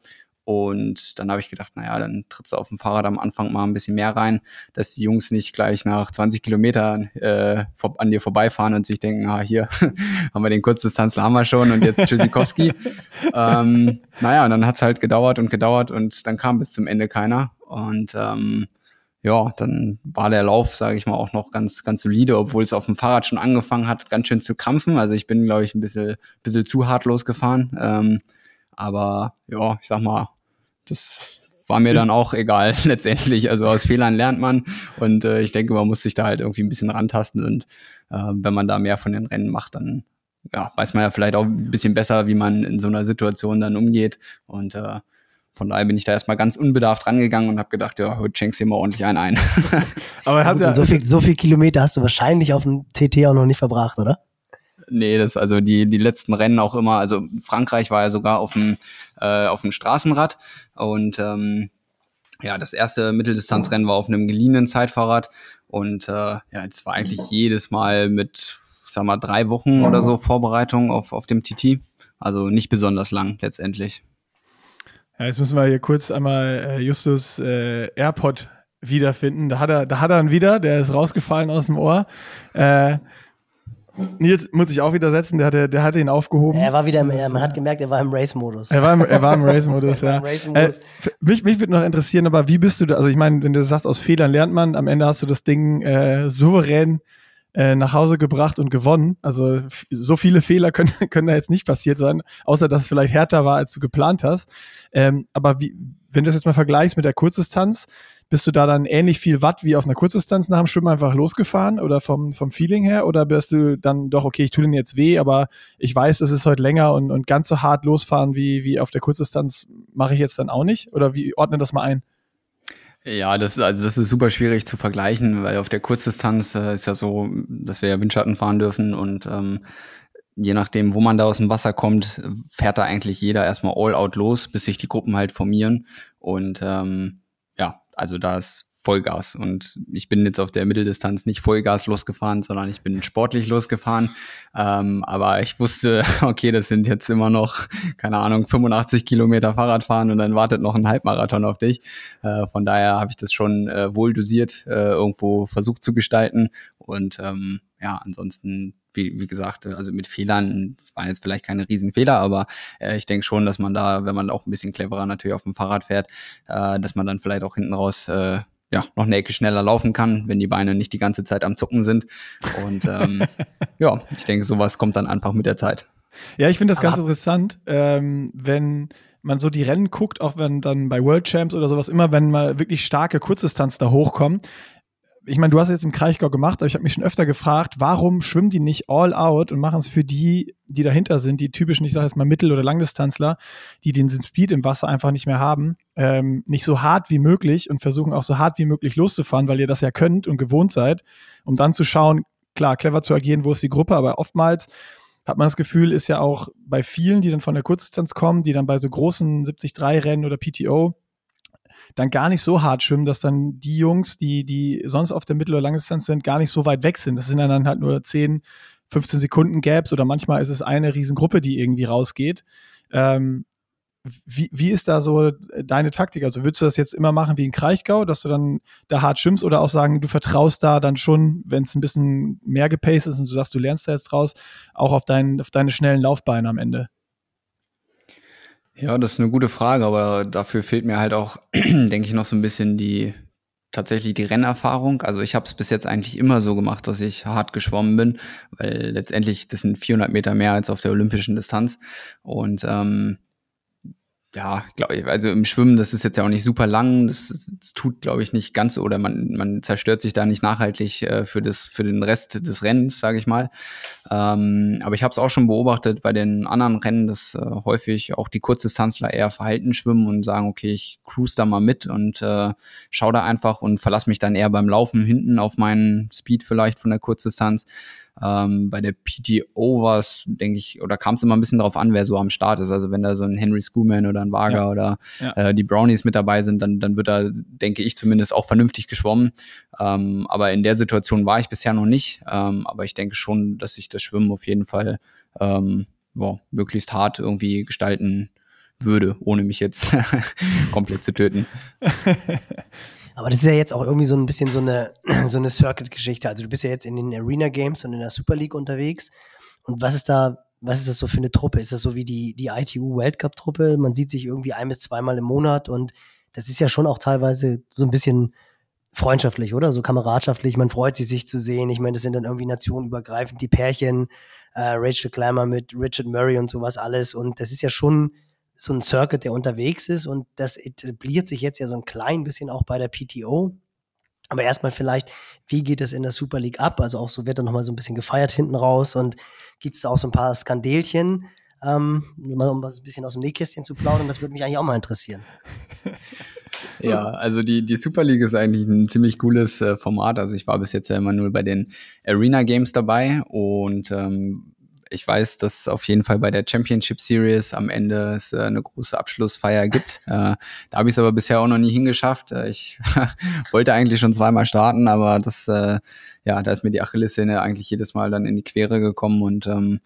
Und dann habe ich gedacht, naja, dann trittst du auf dem Fahrrad am Anfang mal ein bisschen mehr rein, dass die Jungs nicht gleich nach 20 Kilometern äh, an dir vorbeifahren und sich denken, ah, hier (laughs) haben wir den Kurzdistanzler haben wir schon und jetzt Tschüssikowski. (laughs) ähm, naja, und dann hat's halt gedauert und gedauert und dann kam bis zum Ende keiner. Und ähm, ja, dann war der Lauf, sage ich mal, auch noch ganz, ganz solide, obwohl es auf dem Fahrrad schon angefangen hat, ganz schön zu krampfen. Also ich bin, glaube ich, ein bisschen, bisschen zu hart losgefahren. Ähm, aber ja, ich sag mal, das war mir dann auch egal (laughs) letztendlich. Also aus Fehlern lernt man und äh, ich denke, man muss sich da halt irgendwie ein bisschen rantasten und äh, wenn man da mehr von den Rennen macht, dann ja, weiß man ja vielleicht auch ein bisschen besser, wie man in so einer Situation dann umgeht und äh, von daher bin ich da erstmal ganz unbedarft rangegangen und habe gedacht, ja, heute schenkst du dir mal ordentlich einen ein. (laughs) Aber hat ja so viel, so viel Kilometer hast du wahrscheinlich auf dem TT auch noch nicht verbracht, oder? Nee, das also die die letzten Rennen auch immer. Also Frankreich war ja sogar auf dem äh, auf dem Straßenrad und ähm, ja, das erste Mitteldistanzrennen war auf einem geliehenen Zeitfahrrad und äh, ja, es war eigentlich jedes Mal mit, sag mal, drei Wochen oder so Vorbereitung auf auf dem TT. Also nicht besonders lang letztendlich. Ja, jetzt müssen wir hier kurz einmal äh, Justus äh, AirPod wiederfinden. Da hat er, da hat er ihn wieder, der ist rausgefallen aus dem Ohr. Äh, Nils muss ich auch wieder setzen, der hatte, der hatte ihn aufgehoben. Er war wieder, im, man hat gemerkt, er war im Race-Modus. Er war im, er war im Race-Modus, (laughs) ja. Race äh, mich, mich würde noch interessieren, aber wie bist du da, also ich meine, wenn du sagst, aus Fehlern lernt man, am Ende hast du das Ding äh, souverän äh, nach Hause gebracht und gewonnen. Also so viele Fehler können, (laughs) können da jetzt nicht passiert sein, außer dass es vielleicht härter war, als du geplant hast. Ähm, aber wie, wenn du das jetzt mal vergleichst mit der Kurzdistanz, bist du da dann ähnlich viel Watt wie auf einer Kurzdistanz nach dem Schwimmen einfach losgefahren oder vom, vom Feeling her? Oder bist du dann doch, okay, ich tue den jetzt weh, aber ich weiß, es ist heute länger und, und ganz so hart losfahren wie, wie auf der Kurzdistanz mache ich jetzt dann auch nicht? Oder wie ordne das mal ein? Ja, das, also das ist super schwierig zu vergleichen, weil auf der Kurzdistanz äh, ist ja so, dass wir ja Windschatten fahren dürfen und ähm, je nachdem, wo man da aus dem Wasser kommt, fährt da eigentlich jeder erstmal all out los, bis sich die Gruppen halt formieren. Und ähm, also da ist Vollgas. Und ich bin jetzt auf der Mitteldistanz nicht Vollgas losgefahren, sondern ich bin sportlich losgefahren. Ähm, aber ich wusste, (laughs) okay, das sind jetzt immer noch, keine Ahnung, 85 Kilometer Fahrradfahren und dann wartet noch ein Halbmarathon auf dich. Äh, von daher habe ich das schon äh, wohl dosiert äh, irgendwo versucht zu gestalten. Und ähm, ja, ansonsten wie, wie gesagt, also mit Fehlern, das waren jetzt vielleicht keine Riesenfehler, aber äh, ich denke schon, dass man da, wenn man auch ein bisschen cleverer natürlich auf dem Fahrrad fährt, äh, dass man dann vielleicht auch hinten raus äh, ja, noch eine Ecke schneller laufen kann, wenn die Beine nicht die ganze Zeit am Zucken sind. Und ähm, (laughs) ja, ich denke, sowas kommt dann einfach mit der Zeit. Ja, ich finde das Aber ganz interessant, ähm, wenn man so die Rennen guckt, auch wenn dann bei World Champs oder sowas, immer wenn mal wirklich starke Kurzdistanz da hochkommen. Ich meine, du hast es jetzt im Kraichgau gemacht, aber ich habe mich schon öfter gefragt, warum schwimmen die nicht all out und machen es für die, die dahinter sind, die typischen, ich sage jetzt mal Mittel- oder Langdistanzler, die den Speed im Wasser einfach nicht mehr haben, ähm, nicht so hart wie möglich und versuchen auch so hart wie möglich loszufahren, weil ihr das ja könnt und gewohnt seid, um dann zu schauen, klar, clever zu agieren, wo ist die Gruppe, aber oftmals hat man das Gefühl, ist ja auch bei vielen, die dann von der Kurzdistanz kommen, die dann bei so großen 73-Rennen oder PTO dann gar nicht so hart schwimmen, dass dann die Jungs, die, die sonst auf der Mittel- oder Langdistanz sind, gar nicht so weit weg sind. Das sind dann halt nur 10, 15 Sekunden Gaps oder manchmal ist es eine Riesengruppe, die irgendwie rausgeht. Ähm, wie, wie ist da so deine Taktik? Also würdest du das jetzt immer machen wie in Kraichgau, dass du dann da hart schwimmst oder auch sagen, du vertraust da dann schon, wenn es ein bisschen mehr gepaced ist und du sagst, du lernst da jetzt draus, auch auf, dein, auf deine schnellen Laufbeine am Ende? Ja, das ist eine gute Frage, aber dafür fehlt mir halt auch, (clears throat) denke ich, noch so ein bisschen die tatsächlich die Rennerfahrung. Also ich habe es bis jetzt eigentlich immer so gemacht, dass ich hart geschwommen bin, weil letztendlich das sind 400 Meter mehr als auf der olympischen Distanz und ähm, ja, glaube ich, also im Schwimmen, das ist jetzt ja auch nicht super lang, das, das tut, glaube ich, nicht ganz oder man, man zerstört sich da nicht nachhaltig äh, für, das, für den Rest des Rennens, sage ich mal. Ähm, aber ich habe es auch schon beobachtet bei den anderen Rennen, dass äh, häufig auch die Kurzdistanzler eher verhalten schwimmen und sagen, okay, ich cruise da mal mit und äh, schau da einfach und verlasse mich dann eher beim Laufen hinten auf meinen Speed vielleicht von der Kurzdistanz. Ähm, bei der PTO war es, denke ich, oder kam es immer ein bisschen darauf an, wer so am Start ist. Also wenn da so ein Henry Schoolman oder ein Wager ja. oder ja. Äh, die Brownies mit dabei sind, dann, dann wird da, denke ich, zumindest auch vernünftig geschwommen. Ähm, aber in der Situation war ich bisher noch nicht. Ähm, aber ich denke schon, dass ich das Schwimmen auf jeden Fall ähm, boah, möglichst hart irgendwie gestalten würde, ohne mich jetzt (laughs) komplett zu töten. (laughs) Aber das ist ja jetzt auch irgendwie so ein bisschen so eine, (clears throat) so eine Circuit-Geschichte. Also du bist ja jetzt in den Arena Games und in der Super League unterwegs. Und was ist da, was ist das so für eine Truppe? Ist das so wie die, die ITU World Cup Truppe? Man sieht sich irgendwie ein bis zweimal im Monat und das ist ja schon auch teilweise so ein bisschen freundschaftlich, oder? So kameradschaftlich. Man freut sich, sich zu sehen. Ich meine, das sind dann irgendwie nationenübergreifend die Pärchen, äh, Rachel Clammer mit Richard Murray und sowas alles. Und das ist ja schon so ein Circuit, der unterwegs ist und das etabliert sich jetzt ja so ein klein bisschen auch bei der PTO. Aber erstmal vielleicht, wie geht es in der Super League ab? Also auch so wird dann nochmal so ein bisschen gefeiert hinten raus und gibt es da auch so ein paar Skandelchen, ähm, um was ein bisschen aus dem Nähkästchen zu plaudern. Das würde mich eigentlich auch mal interessieren. (laughs) Ja, also die, die Super League ist eigentlich ein ziemlich cooles äh, Format. Also ich war bis jetzt ja immer nur bei den Arena Games dabei und ähm, ich weiß, dass es auf jeden Fall bei der Championship Series am Ende es äh, eine große Abschlussfeier gibt. (laughs) Äh, da habe ich es aber bisher auch noch nie hingeschafft. Äh, ich (laughs) wollte eigentlich schon zweimal starten, aber das, äh, ja, da ist mir die Achillessehne eigentlich jedes Mal dann in die Quere gekommen und ähm,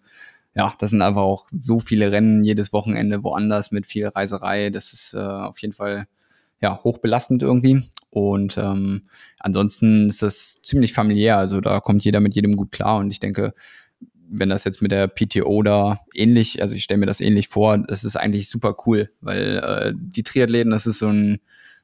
ja, das sind einfach auch so viele Rennen jedes Wochenende woanders mit viel Reiserei. Das ist äh, auf jeden Fall ja hochbelastend irgendwie. Und ähm, ansonsten ist das ziemlich familiär. Also da kommt jeder mit jedem gut klar. Und ich denke, wenn das jetzt mit der PTO da ähnlich, also ich stelle mir das ähnlich vor, das ist eigentlich super cool, weil äh, die Triathleten, das ist so ein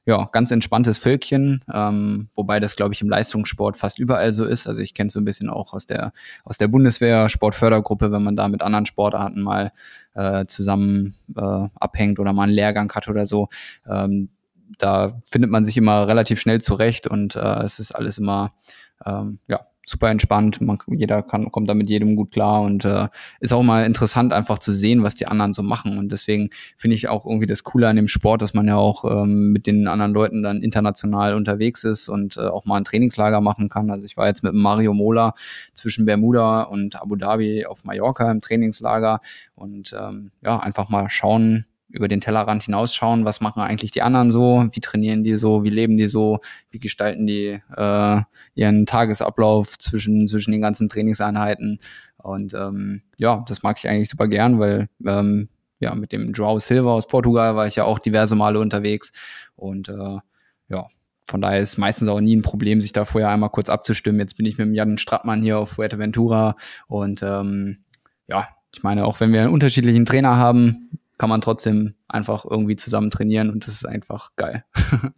ja, ganz entspanntes Völkchen, ähm, wobei das, glaube ich, im Leistungssport fast überall so ist. Also ich kenne es so ein bisschen auch aus der, aus der Bundeswehr Sportfördergruppe, wenn man da mit anderen Sportarten mal äh, zusammen äh, abhängt oder mal einen Lehrgang hat oder so. Ähm, da findet man sich immer relativ schnell zurecht und äh, es ist alles immer ähm, ja, super entspannt. Man, jeder kann, kommt da mit jedem gut klar und äh, ist auch mal interessant, einfach zu sehen, was die anderen so machen. Und deswegen finde ich auch irgendwie das Coole an dem Sport, dass man ja auch ähm, mit den anderen Leuten dann international unterwegs ist und äh, auch mal ein Trainingslager machen kann. Also ich war jetzt mit Mario Mola zwischen Bermuda und Abu Dhabi auf Mallorca im Trainingslager und ähm, ja, einfach mal schauen, über den Tellerrand hinausschauen, was machen eigentlich die anderen so, wie trainieren die so, wie leben die so, wie gestalten die äh, ihren Tagesablauf zwischen, zwischen den ganzen Trainingseinheiten. Und ähm, ja, das mag ich eigentlich super gern, weil ähm, ja, mit dem Joao Silva aus Portugal war ich ja auch diverse Male unterwegs. Und äh, ja, von daher ist meistens auch nie ein Problem, sich da vorher einmal kurz abzustimmen. Jetzt bin ich mit dem Jan Strattmann hier auf Fuerteventura und ähm, ja, ich meine, auch wenn wir einen unterschiedlichen Trainer haben, kann man trotzdem einfach irgendwie zusammen trainieren und das ist einfach geil. (laughs)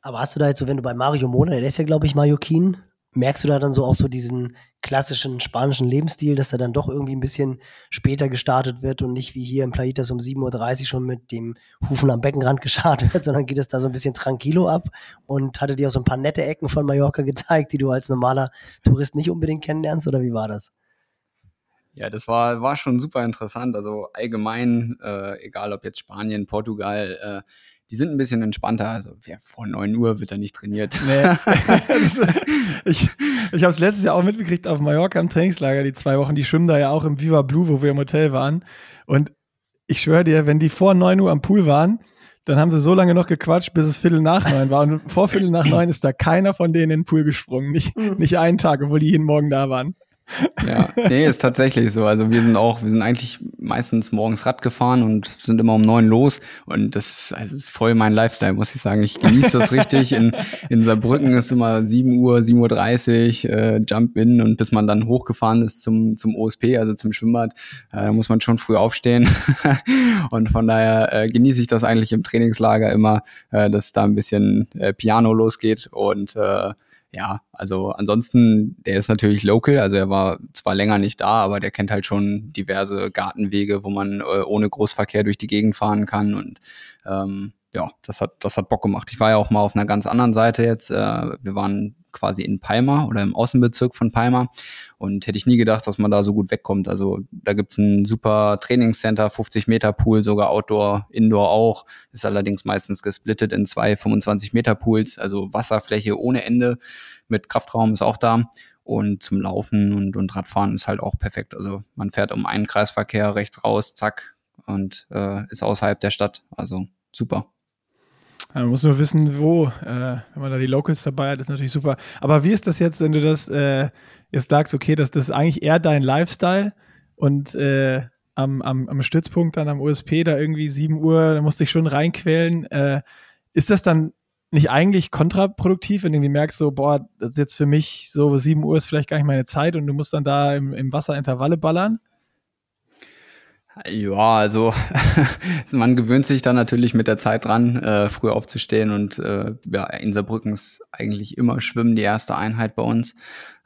Aber hast du da jetzt so, wenn du bei Mario Mona, der ist ja, glaube ich, Mallorquin, merkst du da dann so auch so diesen klassischen spanischen Lebensstil, dass er dann doch irgendwie ein bisschen später gestartet wird und nicht wie hier in Plaitas um 7.30 Uhr schon mit dem Hufen am Beckenrand (laughs) gestartet wird, sondern geht es da so ein bisschen tranquilo ab und hatte dir auch so ein paar nette Ecken von Mallorca gezeigt, die du als normaler Tourist nicht unbedingt kennenlernst oder wie war das? Ja, das war, war schon super interessant. Also allgemein, äh, egal ob jetzt Spanien, Portugal, äh, die sind ein bisschen entspannter. Also ja, vor neun Uhr wird da nicht trainiert. Nee. (laughs) ich ich habe es letztes Jahr auch mitgekriegt auf Mallorca im Trainingslager, die zwei Wochen. Die schwimmen da ja auch im Viva Blue, wo wir im Hotel waren. Und ich schwöre dir, wenn die vor neun Uhr am Pool waren, dann haben sie so lange noch gequatscht, bis es Viertel nach neun war. Und vor Viertel nach neun ist da keiner von denen in den Pool gesprungen. Nicht, nicht einen Tag, obwohl die jeden Morgen da waren. Ja, nee, ist tatsächlich so. Also wir sind auch, wir sind eigentlich meistens morgens Rad gefahren und sind immer um neun los. Und das ist, also ist voll mein Lifestyle, muss ich sagen. Ich genieße das richtig. In, in Saarbrücken ist immer sieben Uhr, sieben Uhr, dreißig, äh, Jump in und bis man dann hochgefahren ist zum, zum OSP, also zum Schwimmbad, äh, da muss man schon früh aufstehen. (laughs) und von daher äh, genieße ich das eigentlich im Trainingslager immer, äh, dass da ein bisschen äh, Piano losgeht und äh, ja, also ansonsten, der ist natürlich local, also er war zwar länger nicht da, aber der kennt halt schon diverse Gartenwege, wo man äh, ohne Großverkehr durch die Gegend fahren kann und ähm, ja, das hat, das hat Bock gemacht. Ich war ja auch mal auf einer ganz anderen Seite jetzt. Äh, wir waren quasi in Palma oder im Außenbezirk von Palma und hätte ich nie gedacht, dass man da so gut wegkommt. Also da gibt's ein super Trainingscenter, 50 Meter Pool, sogar Outdoor, Indoor auch. Ist allerdings meistens gesplittet in zwei 25 Meter Pools, also Wasserfläche ohne Ende mit Kraftraum ist auch da. Und zum Laufen und, und Radfahren ist halt auch perfekt. Also man fährt um einen Kreisverkehr rechts raus, zack, und äh, ist außerhalb der Stadt. Also super. Man muss nur wissen, wo. Äh, wenn man da die Locals dabei hat, ist natürlich super. Aber wie ist das jetzt, wenn du das äh, jetzt sagst, okay, das, das ist eigentlich eher dein Lifestyle und äh, am, am, am Stützpunkt dann am USP da irgendwie 7 Uhr, da musst du dich schon reinquälen. Äh, ist das dann nicht eigentlich kontraproduktiv, wenn du irgendwie merkst, so, boah, das ist jetzt für mich so 7 Uhr ist vielleicht gar nicht meine Zeit und du musst dann da im, im Wasser Intervalle ballern? Ja, also (laughs) man gewöhnt sich dann natürlich mit der Zeit dran, äh, früh aufzustehen und äh, ja, in Saarbrücken ist eigentlich immer Schwimmen die erste Einheit bei uns.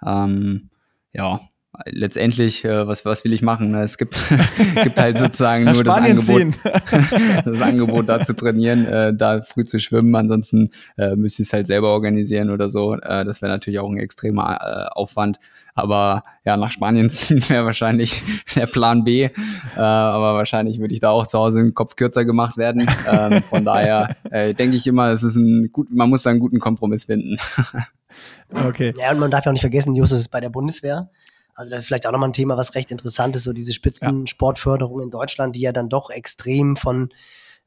Ähm, ja, letztendlich, äh, was, was will ich machen? Ne? Es gibt, (laughs) gibt halt sozusagen nur das Angebot, (laughs) das Angebot, da zu trainieren, äh, da früh zu schwimmen. Ansonsten äh, müsste ich es halt selber organisieren oder so. Äh, das wäre natürlich auch ein extremer äh, Aufwand. Aber ja, nach Spanien (laughs) ziehen wäre wahrscheinlich der Plan B. Äh, aber wahrscheinlich würde ich da auch zu Hause den Kopf kürzer gemacht werden. Ähm, von (laughs) daher äh, denke ich immer, es ist ein gut, man muss da einen guten Kompromiss finden. (laughs) okay. Ja, und man darf ja auch nicht vergessen, Justus ist bei der Bundeswehr. Also das ist vielleicht auch nochmal ein Thema, was recht interessant ist, so diese Spitzensportförderung in Deutschland, die ja dann doch extrem von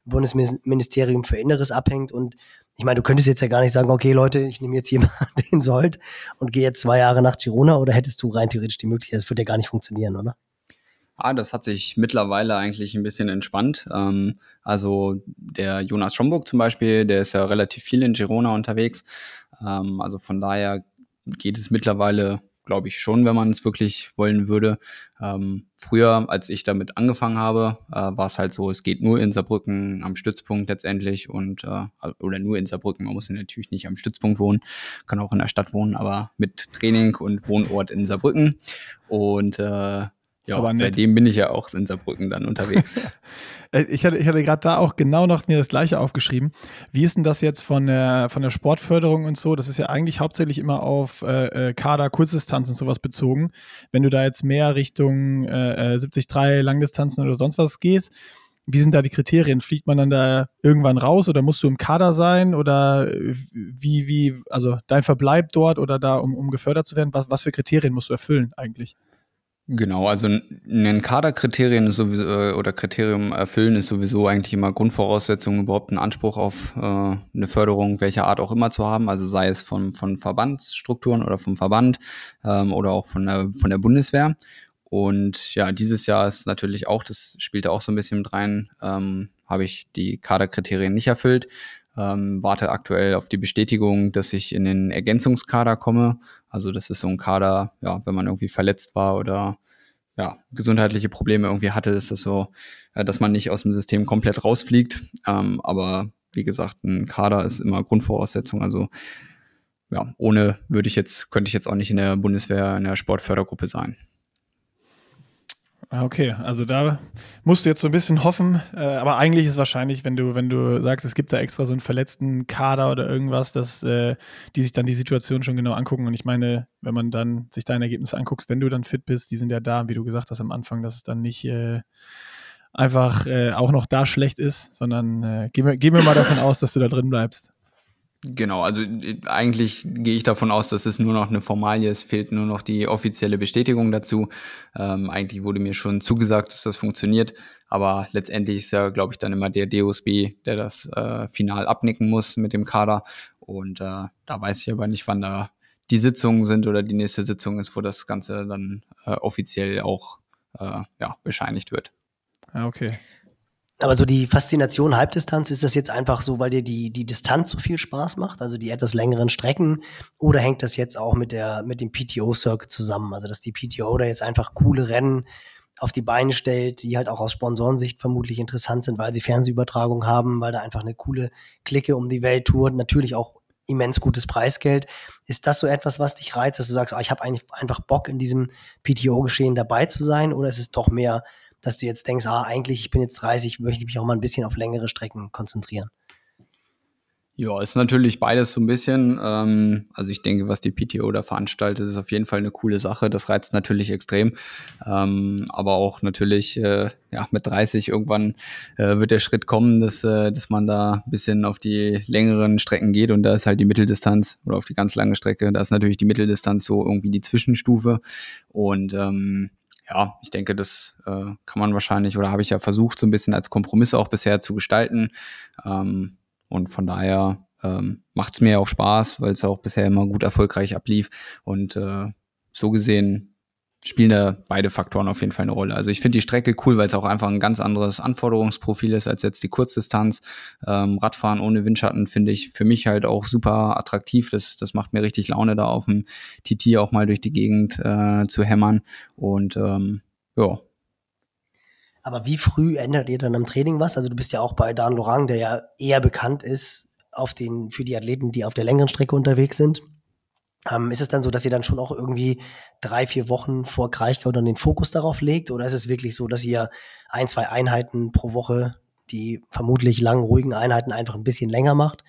Bundesministerium für Inneres abhängt. Und ich meine, du könntest jetzt ja gar nicht sagen, okay Leute, ich nehme jetzt jemanden, (laughs) den sollt und gehe jetzt zwei Jahre nach Girona oder hättest du rein theoretisch die Möglichkeit, das würde ja gar nicht funktionieren, oder? Ah, das hat sich mittlerweile eigentlich ein bisschen entspannt. Ähm, also der Jonas Schomburg zum Beispiel, der ist ja relativ viel in Girona unterwegs. Ähm, also von daher geht es mittlerweile glaube ich schon, wenn man es wirklich wollen würde. Ähm, früher, als ich damit angefangen habe, äh, war es halt so, es geht nur in Saarbrücken am Stützpunkt letztendlich und äh, oder nur in Saarbrücken. Man muss natürlich nicht am Stützpunkt wohnen, kann auch in der Stadt wohnen, aber mit Training und Wohnort in Saarbrücken. Und äh, ja, seitdem bin ich ja auch in Saarbrücken dann unterwegs. (laughs) Äh, ich hatte, ich hatte gerade da auch genau noch mir das gleiche aufgeschrieben. Wie ist denn das jetzt von der, von der Sportförderung und so? Das ist ja eigentlich hauptsächlich immer auf äh, äh Kader, Kurzdistanz und sowas bezogen. Wenn du da jetzt mehr Richtung äh, 73 äh, Langdistanzen oder sonst was gehst, wie sind da die Kriterien? Fliegt man dann da irgendwann raus oder musst du im Kader sein oder wie, wie, also dein Verbleib dort oder da, um, um gefördert zu werden? Was, was für Kriterien musst du erfüllen eigentlich? Genau, also ein Kaderkriterien ist sowieso äh, oder Kriterium erfüllen ist sowieso eigentlich immer Grundvoraussetzung, überhaupt einen Anspruch auf äh, eine Förderung welcher Art auch immer zu haben, also sei es von, von Verbandsstrukturen oder vom Verband ähm, oder auch von der, von der Bundeswehr. Und ja, dieses Jahr ist natürlich auch, das spielte auch so ein bisschen mit rein, ähm, habe ich die Kaderkriterien nicht erfüllt. Ähm, warte aktuell auf die Bestätigung, dass ich in den Ergänzungskader komme. Also das ist so ein Kader, ja, wenn man irgendwie verletzt war oder ja, gesundheitliche Probleme irgendwie hatte, ist das so, äh, dass man nicht aus dem System komplett rausfliegt. Ähm, aber wie gesagt, ein Kader ist immer Grundvoraussetzung. Also ja, ohne würde ich jetzt, könnte ich jetzt auch nicht in der Bundeswehr in der Sportfördergruppe sein. Ah, okay, also da musst du jetzt so ein bisschen hoffen, äh, aber eigentlich ist wahrscheinlich, wenn du, wenn du sagst, es gibt da extra so einen verletzten Kader oder irgendwas, dass äh, die sich dann die Situation schon genau angucken. Und ich meine, wenn man dann sich deine Ergebnisse anguckt, wenn du dann fit bist, die sind ja da, wie du gesagt hast am Anfang, dass es dann nicht äh, einfach äh, auch noch da schlecht ist, sondern äh, gehen, wir, gehen wir mal davon aus, dass du da drin bleibst. Genau, also äh, eigentlich gehe ich davon aus, dass es nur noch eine Formalie ist, fehlt nur noch die offizielle Bestätigung dazu. Ähm, eigentlich wurde mir schon zugesagt, dass das funktioniert, aber letztendlich ist ja, glaube ich, dann immer der DOSB, der das äh, final abnicken muss mit dem Kader. Und äh, da weiß ich aber nicht, wann da die Sitzungen sind oder die nächste Sitzung ist, wo das Ganze dann äh, offiziell auch äh, ja, bescheinigt wird. Ah, okay. Aber so die Faszination Halbdistanz, ist das jetzt einfach so, weil dir die, die Distanz so viel Spaß macht, also die etwas längeren Strecken, oder hängt das jetzt auch mit der, mit dem PTO-Circuit zusammen? Also, dass die PTO da jetzt einfach coole Rennen auf die Beine stellt, die halt auch aus Sponsorensicht vermutlich interessant sind, weil sie Fernsehübertragung haben, weil da einfach eine coole Clique um die Welt tourt, natürlich auch immens gutes Preisgeld. Ist das so etwas, was dich reizt, dass du sagst, ah, ich habe eigentlich einfach Bock in diesem PTO-Geschehen dabei zu sein, oder ist es doch mehr dass du jetzt denkst, ah, eigentlich, ich bin jetzt 30, möchte ich mich auch mal ein bisschen auf längere Strecken konzentrieren? Ja, ist natürlich beides so ein bisschen. Ähm, also ich denke, was die PTO da veranstaltet, ist auf jeden Fall eine coole Sache. Das reizt natürlich extrem. Ähm, aber auch natürlich, äh, ja, mit 30 irgendwann äh, wird der Schritt kommen, dass, äh, dass man da ein bisschen auf die längeren Strecken geht. Und da ist halt die Mitteldistanz oder auf die ganz lange Strecke. Da ist natürlich die Mitteldistanz so irgendwie die Zwischenstufe. Und ähm, ja, ich denke, das äh, kann man wahrscheinlich oder habe ich ja versucht, so ein bisschen als Kompromiss auch bisher zu gestalten. Ähm, und von daher ähm, macht es mir auch Spaß, weil es auch bisher immer gut erfolgreich ablief. Und äh, so gesehen spielen da beide Faktoren auf jeden Fall eine Rolle. Also ich finde die Strecke cool, weil es auch einfach ein ganz anderes Anforderungsprofil ist als jetzt die Kurzdistanz. Ähm, Radfahren ohne Windschatten finde ich für mich halt auch super attraktiv. Das, das macht mir richtig Laune, da auf dem TT auch mal durch die Gegend äh, zu hämmern. Und ähm, ja. Aber wie früh ändert ihr dann am Training was? Also du bist ja auch bei Dan Lorang, der ja eher bekannt ist auf den, für die Athleten, die auf der längeren Strecke unterwegs sind. Ähm, ist es dann so, dass ihr dann schon auch irgendwie drei, vier Wochen vor Kraichgau dann den Fokus darauf legt? Oder ist es wirklich so, dass ihr ein, zwei Einheiten pro Woche, die vermutlich langen, ruhigen Einheiten einfach ein bisschen länger macht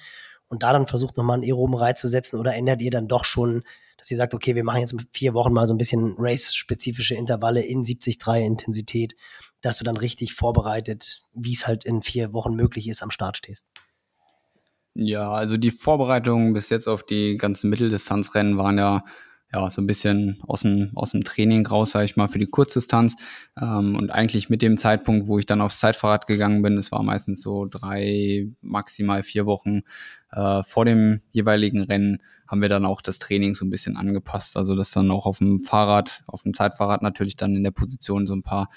und da dann versucht nochmal einen aeroben Reiz zu setzen? Oder ändert ihr dann doch schon, dass ihr sagt, okay, wir machen jetzt vier Wochen mal so ein bisschen race-spezifische Intervalle in 70-3 Intensität, dass du dann richtig vorbereitet, wie es halt in vier Wochen möglich ist, am Start stehst? Ja, also die Vorbereitungen bis jetzt auf die ganzen Mitteldistanzrennen waren ja ja, so ein bisschen aus dem, aus dem Training raus, sage ich mal, für die Kurzdistanz. Ähm, und eigentlich mit dem Zeitpunkt, wo ich dann aufs Zeitfahrrad gegangen bin, es war meistens so drei, maximal vier Wochen äh, vor dem jeweiligen Rennen, haben wir dann auch das Training so ein bisschen angepasst. Also dass dann auch auf dem Fahrrad, auf dem Zeitfahrrad natürlich dann in der Position so ein paar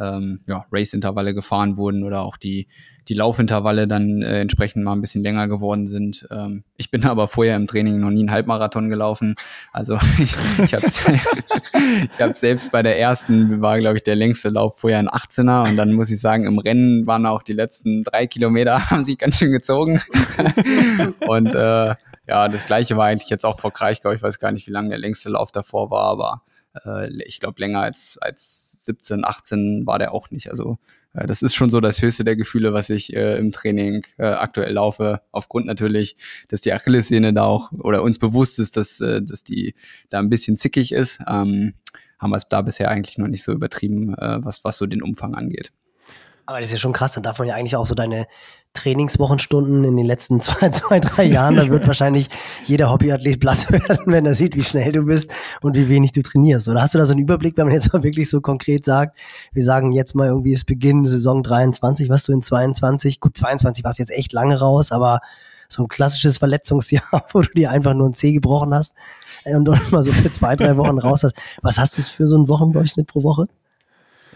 ähm, ja, Race-Intervalle gefahren wurden oder auch die, die Laufintervalle dann äh, entsprechend mal ein bisschen länger geworden sind. Ähm, ich bin (laughs) aber vorher im Training noch nie einen Halbmarathon gelaufen. Also (laughs) ich, ich habe (laughs) ich hab selbst bei der ersten, war glaube ich der längste Lauf vorher ein 18er und dann muss ich sagen, im Rennen waren auch die letzten drei Kilometer, haben sich ganz schön gezogen. und äh, ja, das gleiche war eigentlich jetzt auch vor Kraichgau. Ich weiß gar nicht, wie lange der längste Lauf davor war, aber äh, ich glaube, länger als, als 17, 18 war der auch nicht. Also äh, das ist schon so das höchste der Gefühle, was ich äh, im Training äh, aktuell laufe. Aufgrund natürlich, dass die Achillessehne da auch oder uns bewusst ist, dass, äh, dass die da ein bisschen zickig ist. Ähm, haben wir es da bisher eigentlich noch nicht so übertrieben, äh, was, was so den Umfang angeht. Aber das ist ja schon krass, dann darf man ja eigentlich auch so deine Trainingswochenstunden in den letzten (laughs) zwei, zwei, drei Jahren, da wird wahrscheinlich jeder Hobbyathlet blass (laughs) werden, wenn er sieht, wie schnell du bist und wie wenig du trainierst. Oder hast du da so einen Überblick, wenn man jetzt mal wirklich so konkret sagt, wir sagen jetzt mal irgendwie ist Beginn Saison 23, was du in 22, gut, 22 war es jetzt echt lange raus, aber so ein klassisches Verletzungsjahr, (laughs) wo du dir einfach nur ein C gebrochen hast und dann mal so für zwei, drei Wochen raus hast. Was hast du für so einen Wochendurchschnitt pro Woche?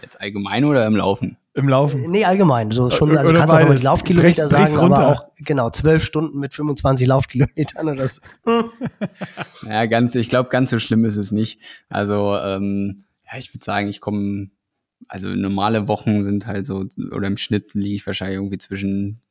Jetzt allgemein oder im Laufen? Im Laufen? Nee, allgemein. So schon, also oder kannst auch mal die Laufkilometer brich, sagen, aber auch, genau, zwölf Stunden mit 25 Laufkilometern oder so. (laughs) ja, ganz, ich glaube, ganz so schlimm ist es nicht. Also, ähm, ja, ich würde sagen, ich komme, also normale Wochen sind halt so, oder im Schnitt liege ich wahrscheinlich irgendwie zwischen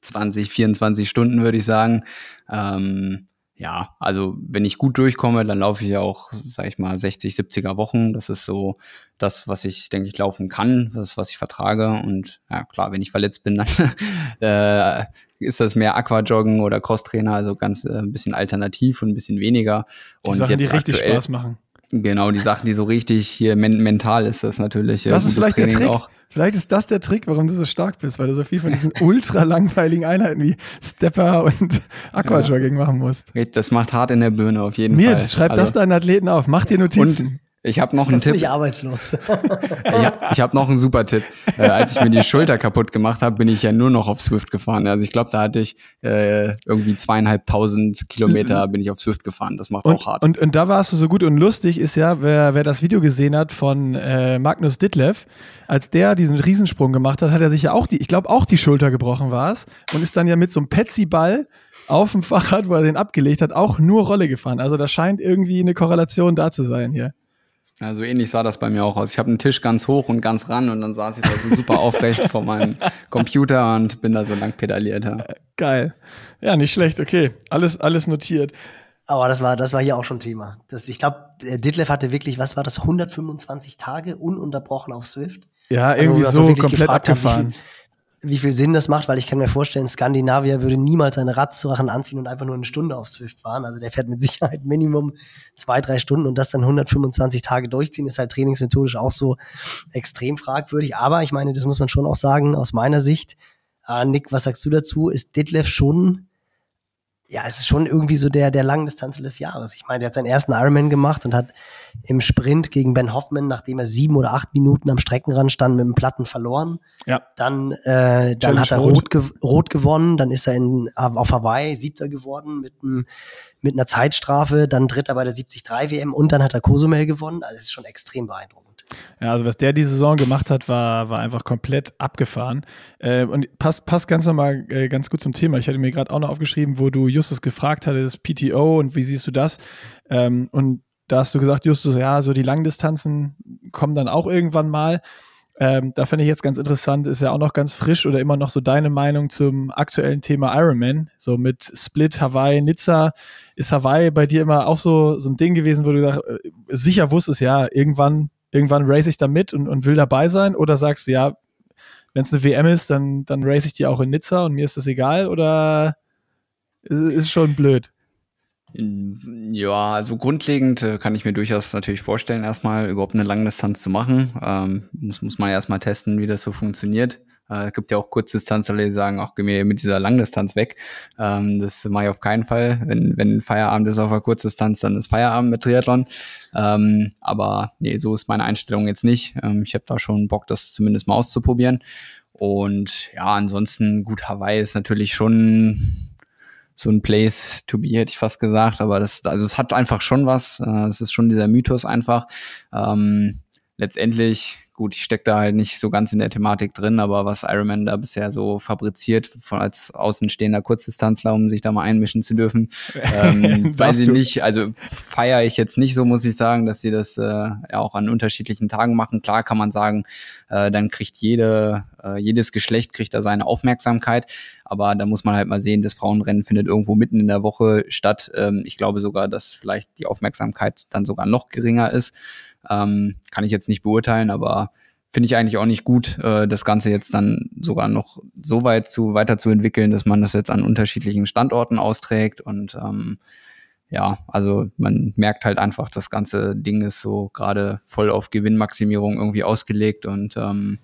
20, 24 Stunden, würde ich sagen. Ähm, ja, also wenn ich gut durchkomme, dann laufe ich ja auch, sag ich mal, 60, 70er Wochen. Das ist so das, was ich, denke ich, laufen kann, das, was ich vertrage. Und ja, klar, wenn ich verletzt bin, (laughs) dann äh, ist das mehr Aquajoggen oder Crosstrainer, also ganz äh, ein bisschen alternativ und ein bisschen weniger. Die und Sachen, jetzt die richtig aktuell, Spaß machen. Genau, die Sachen, die so richtig hier men mental ist das natürlich. Das ist vielleicht der Training Trick. Vielleicht ist das der Trick, warum du so stark bist, weil du so viel von diesen ultra langweiligen Einheiten wie Stepper und Aquajogging machen musst. Das macht hart in der Birne auf jeden Nils, Fall. schreib Also- das deinen Athleten auf, mach dir Notizen. Ich habe noch (laughs) einen Tipp. Nicht arbeitslos. (laughs) Ich habe ich hab noch einen super Tipp. Äh, als ich mir die Schulter kaputt gemacht habe, bin ich ja nur noch auf Swift gefahren. Also ich glaube, da hatte ich äh, irgendwie zweieinhalbtausend Kilometer bin ich auf Swift gefahren. Das macht Und, auch hart. und, und da warst du so gut und lustig, ist ja, wer, wer das Video gesehen hat von äh, Magnus Ditlev, als der diesen Riesensprung gemacht hat, hat er sich ja auch die, ich glaube auch die Schulter gebrochen war es und ist dann ja mit so einem Petsy-Ball auf dem (laughs) Fahrrad, wo er den abgelegt hat, auch nur Rolle gefahren. Also da scheint irgendwie eine Korrelation da zu sein hier. Also ähnlich sah das bei mir auch aus. Ich habe einen Tisch ganz hoch und ganz ran und dann saß ich da so super aufrecht vor meinem (laughs) Computer und bin da so lang pedaliert. Ja. Geil. Ja, nicht schlecht, okay. Alles, alles notiert. Aber das war, das war hier auch schon Thema. Das, ich glaube, Ditlev hatte wirklich, was war das, 125 Tage ununterbrochen auf Swift? Ja, Also, irgendwie uns so komplett gefragt haben, abgefahren. Wie viel, Sinn das macht, weil ich kann mir vorstellen, Skandinavier würde niemals seine Radsachen anziehen und einfach nur eine Stunde auf Swift fahren. Also der fährt mit (laughs) Sicherheit Minimum zwei, drei Stunden und das dann 125 Tage durchziehen, ist halt trainingsmethodisch auch so extrem fragwürdig. Aber ich meine, das muss man schon auch sagen, aus meiner Sicht, äh, Nick, was sagst du dazu? Ist Ditlev schon ja, es ist schon irgendwie so der, der Langdistanzler des Jahres. Ich meine, der hat seinen ersten Ironman gemacht und hat im Sprint gegen Ben Hoffman, nachdem er sieben oder acht Minuten am Streckenrand stand, mit dem Platten verloren. Ja. Dann, äh, dann Challenge hat er Rot. rot, gew rot gewonnen, dann ist er in, auf Hawaii siebter geworden mit, einem, mit einer Zeitstrafe, dann dritter bei der 73 WM und dann hat er Cozumel gewonnen. Also das ist schon extrem beeindruckend. Ja, also was der die Saison gemacht hat, war, war einfach komplett abgefahren. Äh, und passt, passt ganz nochmal äh, ganz gut zum Thema. Ich hatte mir gerade auch noch aufgeschrieben, wo du Justus gefragt hattest, PTO und wie siehst du das? Ähm, und da hast du gesagt, Justus, ja, so die Langdistanzen kommen dann auch irgendwann mal. Ähm, da finde ich jetzt ganz interessant, ist ja auch noch ganz frisch oder immer noch so deine Meinung zum aktuellen Thema Ironman. So mit Split, Hawaii, Nizza. Ist Hawaii bei dir immer auch so, so ein Ding gewesen, wo du da, äh, sicher wusstest, ja, irgendwann, irgendwann race ich da mit und, und will dabei sein? Oder sagst du, ja, wenn es eine WM ist, dann, dann race ich die auch in Nizza und mir ist das egal? Oder ist, ist schon blöd? Ja, also grundlegend äh, kann ich mir durchaus natürlich vorstellen, erstmal überhaupt eine Langdistanz zu machen. Ähm, muss, muss man erstmal testen, wie das so funktioniert. Äh, gibt ja auch Kurzdistanzler, die sagen, auch geh mir mit dieser Langdistanz weg. Ähm, das mache ich auf keinen Fall. Wenn, wenn Feierabend ist auf der Kurzdistanz, dann ist Feierabend mit Triathlon. Ähm, aber nee, so ist meine Einstellung jetzt nicht. Ähm, ich habe da schon Bock, das zumindest mal auszuprobieren. Und ja, ansonsten, gut, Hawaii ist natürlich schon so ein Place to be, hätte ich fast gesagt. Aber das, also es hat einfach schon was. Äh, Es ist schon dieser Mythos einfach. Ähm, letztendlich, gut, ich stecke da halt nicht so ganz in der Thematik drin, aber was Ironman da bisher so fabriziert, von als außenstehender Kurzdistanzler, um sich da mal einmischen zu dürfen, (laughs) ähm, weiß ich du. nicht. Also feiere ich jetzt nicht so, muss ich sagen, dass sie das äh, ja auch an unterschiedlichen Tagen machen. Klar kann man sagen, äh, dann kriegt jede, äh, jedes Geschlecht kriegt da seine Aufmerksamkeit. Aber da muss man halt mal sehen, das Frauenrennen findet irgendwo mitten in der Woche statt. Ähm, ich glaube sogar, dass vielleicht die Aufmerksamkeit dann sogar noch geringer ist. Ähm, kann ich jetzt nicht beurteilen, aber finde ich eigentlich auch nicht gut, äh, das Ganze jetzt dann sogar noch so weit zu weiterzuentwickeln, dass man das jetzt an unterschiedlichen Standorten austrägt. Und ähm, ja, also man merkt halt einfach, das ganze Ding ist so gerade voll auf Gewinnmaximierung irgendwie ausgelegt. Und ähm,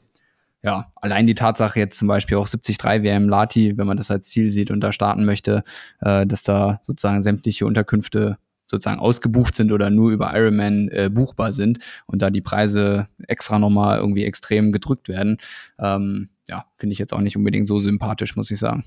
ja, allein die Tatsache jetzt zum Beispiel auch 73 WM Lati, wenn man das als Ziel sieht und da starten möchte, äh, dass da sozusagen sämtliche Unterkünfte sozusagen ausgebucht sind oder nur über Ironman äh, buchbar sind und da die Preise extra nochmal irgendwie extrem gedrückt werden, ähm, ja, finde ich jetzt auch nicht unbedingt so sympathisch, muss ich sagen.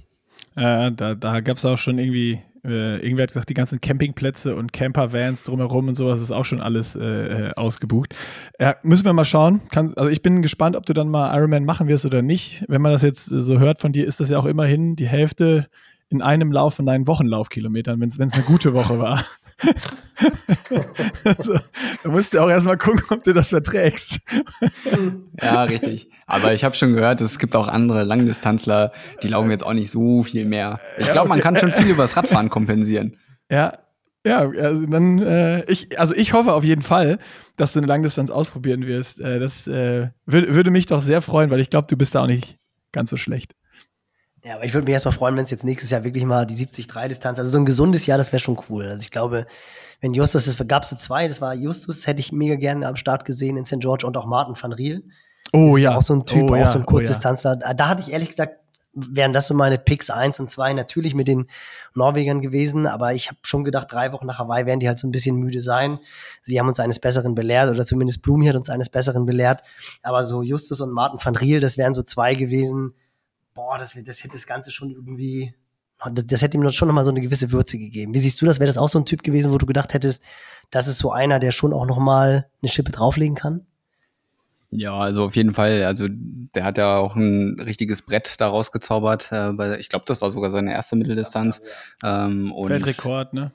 Äh, da da gab es auch schon irgendwie, äh, irgendwer hat gesagt, die ganzen Campingplätze und Campervans drumherum und sowas ist auch schon alles äh, äh, ausgebucht. Ja, müssen wir mal schauen. Kann, also ich bin gespannt, ob du dann mal Ironman machen wirst oder nicht. Wenn man das jetzt äh, so hört von dir, ist das ja auch immerhin die Hälfte in einem Lauf von deinen Wochenlaufkilometern, wenn es eine gute Woche war. (laughs) also, da musst du auch erstmal gucken, ob du das verträgst. Ja, richtig. Aber ich habe schon gehört, es gibt auch andere Langdistanzler, die laufen jetzt auch nicht so viel mehr. Ich glaube, man kann schon viel übers Radfahren kompensieren. Ja, ja, also dann, äh, ich, also ich hoffe auf jeden Fall, dass du eine Langdistanz ausprobieren wirst. Äh, das äh, würd, würde mich doch sehr freuen, weil ich glaube, du bist da auch nicht ganz so schlecht. Ja, aber ich würde mich erstmal freuen, wenn es jetzt nächstes Jahr wirklich mal die 70-3-Distanz, also so ein gesundes Jahr, das wäre schon cool. Also ich glaube, wenn Justus, das gab es so zwei, das war Justus, hätte ich mega gerne am Start gesehen in St. George und auch Martin van Riel. Oh ja. Auch so ein Typ, oh, auch ja. so ein oh, ja. Kurzdistanzler. Da hatte ich ehrlich gesagt wären das so meine Picks eins und zwei natürlich mit den Norwegern gewesen, aber ich habe schon gedacht, drei Wochen nach Hawaii werden die halt so ein bisschen müde sein. Sie haben uns eines Besseren belehrt oder zumindest Blumi hat uns eines Besseren belehrt, aber so Justus und Martin van Riel, das wären so zwei gewesen, boah, das, das hätte das Ganze schon irgendwie, das, das hätte ihm schon nochmal so eine gewisse Würze gegeben. Wie siehst du das? Wäre das auch so ein Typ gewesen, wo du gedacht hättest, das ist so einer, der schon auch nochmal eine Schippe drauflegen kann? Ja, also auf jeden Fall. Also der hat ja auch ein richtiges Brett daraus gezaubert. Äh, ich glaube, das war sogar seine erste Mitteldistanz. Ähm, und Weltrekord, ne?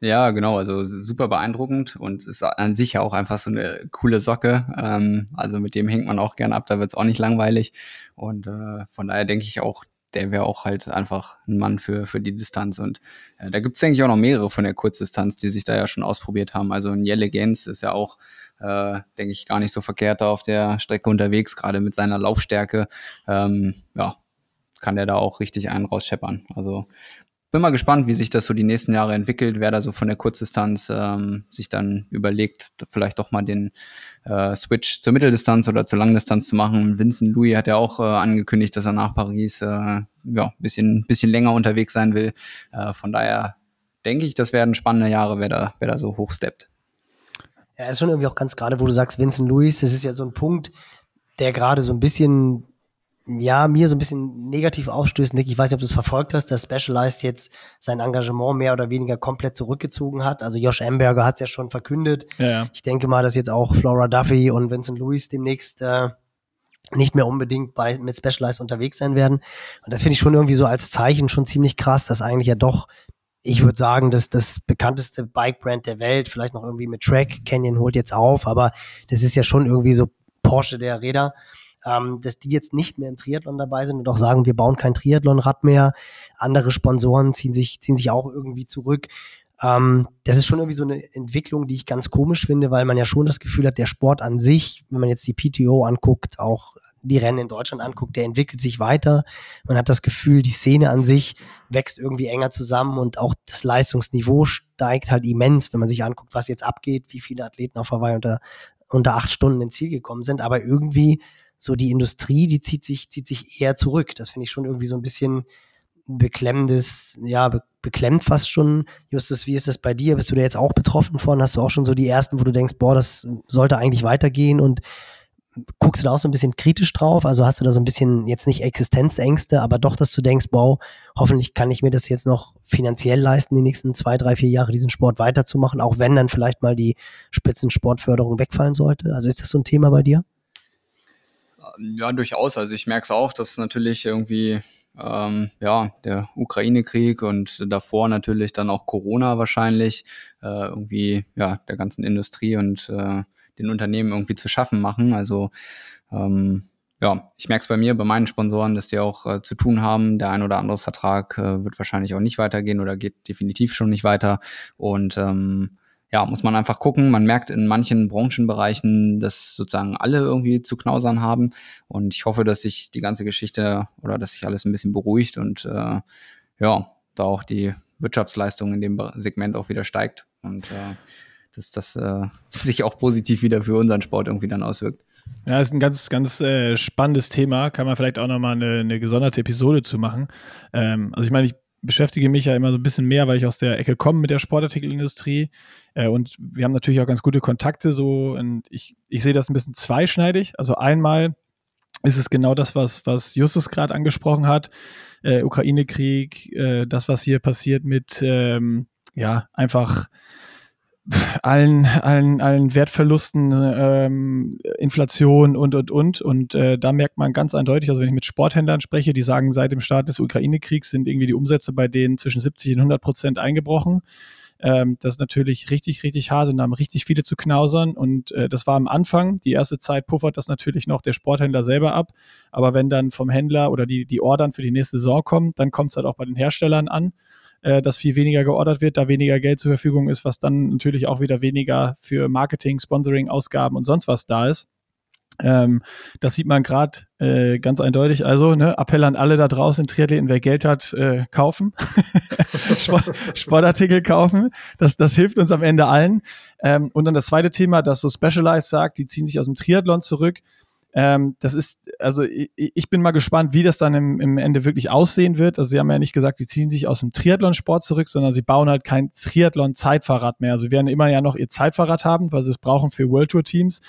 Ja, genau. Also super beeindruckend und ist an sich ja auch einfach so eine coole Socke. Ähm, also mit dem hängt man auch gern ab. Da wird's auch nicht langweilig. Und äh, von daher denke ich auch, der wäre auch halt einfach ein Mann für, für die Distanz. Und äh, da gibt's denke ich, auch noch mehrere von der Kurzdistanz, die sich da ja schon ausprobiert haben. Also ein Jelle Gens ist ja auch äh, denke ich, gar nicht so verkehrt da auf der Strecke unterwegs, gerade mit seiner Laufstärke. Ähm, ja, kann der da auch richtig einen rausscheppern. Also bin mal gespannt, wie sich das so die nächsten Jahre entwickelt, wer da so von der Kurzdistanz ähm, sich dann überlegt, vielleicht doch mal den äh, Switch zur Mitteldistanz oder zur Langdistanz zu machen. Vincent Louis hat ja auch äh, angekündigt, dass er nach Paris äh, ja bisschen bisschen länger unterwegs sein will. Äh, von daher denke ich, das werden spannende Jahre, wer da wer da so hochsteppt. Ja, ist schon irgendwie auch ganz gerade, wo du sagst, Vincent Louis, das ist ja so ein Punkt, der gerade so ein bisschen, ja, mir so ein bisschen negativ aufstößt, Nick. Ich weiß nicht, ob du es verfolgt hast, dass Specialized jetzt sein Engagement mehr oder weniger komplett zurückgezogen hat. Also Josh Amberger hat es ja schon verkündet. Ja, ja. Ich denke mal, dass jetzt auch Flora Duffy und Vincent Louis demnächst äh, nicht mehr unbedingt bei, mit Specialized unterwegs sein werden. Und das finde ich schon irgendwie so als Zeichen schon ziemlich krass, dass eigentlich ja doch ich würde sagen, dass das bekannteste Bike-Brand der Welt, vielleicht noch irgendwie mit Track, Canyon holt jetzt auf, aber das ist ja schon irgendwie so Porsche der Räder, ähm, dass die jetzt nicht mehr im Triathlon dabei sind und auch sagen, wir bauen kein Triathlon-Rad mehr. Andere Sponsoren ziehen sich, ziehen sich auch irgendwie zurück. Ähm, das ist schon irgendwie so eine Entwicklung, die ich ganz komisch finde, weil man ja schon das Gefühl hat, der Sport an sich, wenn man jetzt die PTO anguckt, auch die Rennen in Deutschland anguckt, der entwickelt sich weiter. Man hat das Gefühl, die Szene an sich wächst irgendwie enger zusammen und auch das Leistungsniveau steigt halt immens, wenn man sich anguckt, was jetzt abgeht, wie viele Athleten auf Hawaii unter, unter acht Stunden ins Ziel gekommen sind. Aber irgendwie so die Industrie, die zieht sich, zieht sich eher zurück. Das finde ich schon irgendwie so ein bisschen beklemmendes, ja, be beklemmt fast schon. Justus, wie ist das bei dir? Bist du da jetzt auch betroffen von? Hast du auch schon so die ersten, wo du denkst, boah, das sollte eigentlich weitergehen und guckst du da auch so ein bisschen kritisch drauf? Also hast du da so ein bisschen jetzt nicht Existenzängste, aber doch, dass du denkst, wow, hoffentlich kann ich mir das jetzt noch finanziell leisten, die nächsten zwei, drei, vier Jahre diesen Sport weiterzumachen, auch wenn dann vielleicht mal die Spitzensportförderung wegfallen sollte. Also ist das so ein Thema bei dir? Ja, durchaus. Also ich merke es auch, dass natürlich irgendwie ähm, ja der Ukraine-Krieg und davor natürlich dann auch Corona wahrscheinlich äh, irgendwie ja der ganzen Industrie und äh, den Unternehmen irgendwie zu schaffen machen. Also ähm, ja, ich merke es bei mir, bei meinen Sponsoren, dass die auch äh, zu tun haben. Der ein oder andere Vertrag äh, wird wahrscheinlich auch nicht weitergehen oder geht definitiv schon nicht weiter. Und ähm, ja, muss man einfach gucken. Man merkt in manchen Branchenbereichen, dass sozusagen alle irgendwie zu knausern haben. Und ich hoffe, dass sich die ganze Geschichte oder dass sich alles ein bisschen beruhigt und äh, ja, da auch die Wirtschaftsleistung in dem Segment auch wieder steigt. Und äh, dass das äh, (laughs) sich auch positiv wieder für unseren Sport irgendwie dann auswirkt. Ja, ist ein ganz, ganz äh, spannendes Thema. Kann man vielleicht auch nochmal eine, eine gesonderte Episode zu machen. Ähm, also ich meine, ich beschäftige mich ja immer so ein bisschen mehr, weil ich aus der Ecke komme mit der Sportartikelindustrie. Äh, und wir haben natürlich auch ganz gute Kontakte so. Und ich, ich sehe das ein bisschen zweischneidig. Also einmal ist es genau das, was, was Justus gerade angesprochen hat. Äh, Ukraine-Krieg, äh, das, was hier passiert mit, ähm, ja, einfach allen, allen, allen Wertverlusten, ähm, Inflation und, und, und. Und äh, da merkt man ganz eindeutig, also wenn ich mit Sporthändlern spreche, die sagen, seit dem Start des Ukraine-Kriegs sind irgendwie die Umsätze bei denen zwischen 70 und 100 Prozent eingebrochen. Ähm, das ist natürlich richtig, richtig hart und da haben richtig viele zu knausern. Und äh, das war am Anfang. Die erste Zeit puffert das natürlich noch der Sporthändler selber ab. Aber wenn dann vom Händler oder die, die Ordern für die nächste Saison kommen, dann kommt es halt auch bei den Herstellern an. Äh, dass viel weniger geordert wird, da weniger Geld zur Verfügung ist, was dann natürlich auch wieder weniger für Marketing, Sponsoring, Ausgaben und sonst was da ist. Ähm, das sieht man gerade äh, ganz eindeutig. Also, ne, Appell an alle da draußen, Triathleten, wer Geld hat, äh, kaufen. (laughs) Sport, Sportartikel kaufen. Das, das hilft uns am Ende allen. Ähm, und dann das zweite Thema, das so Specialized sagt, die ziehen sich aus dem Triathlon zurück. Ähm, das ist, also ich, ich, bin mal gespannt, wie das dann im, im Ende wirklich aussehen wird. Also sie haben ja nicht gesagt, sie ziehen sich aus dem Triathlon-Sport zurück, sondern sie bauen halt kein Triathlon-Zeitfahrrad mehr. Also sie werden immer ja noch ihr Zeitfahrrad haben, weil sie es brauchen für World Tour-Teams.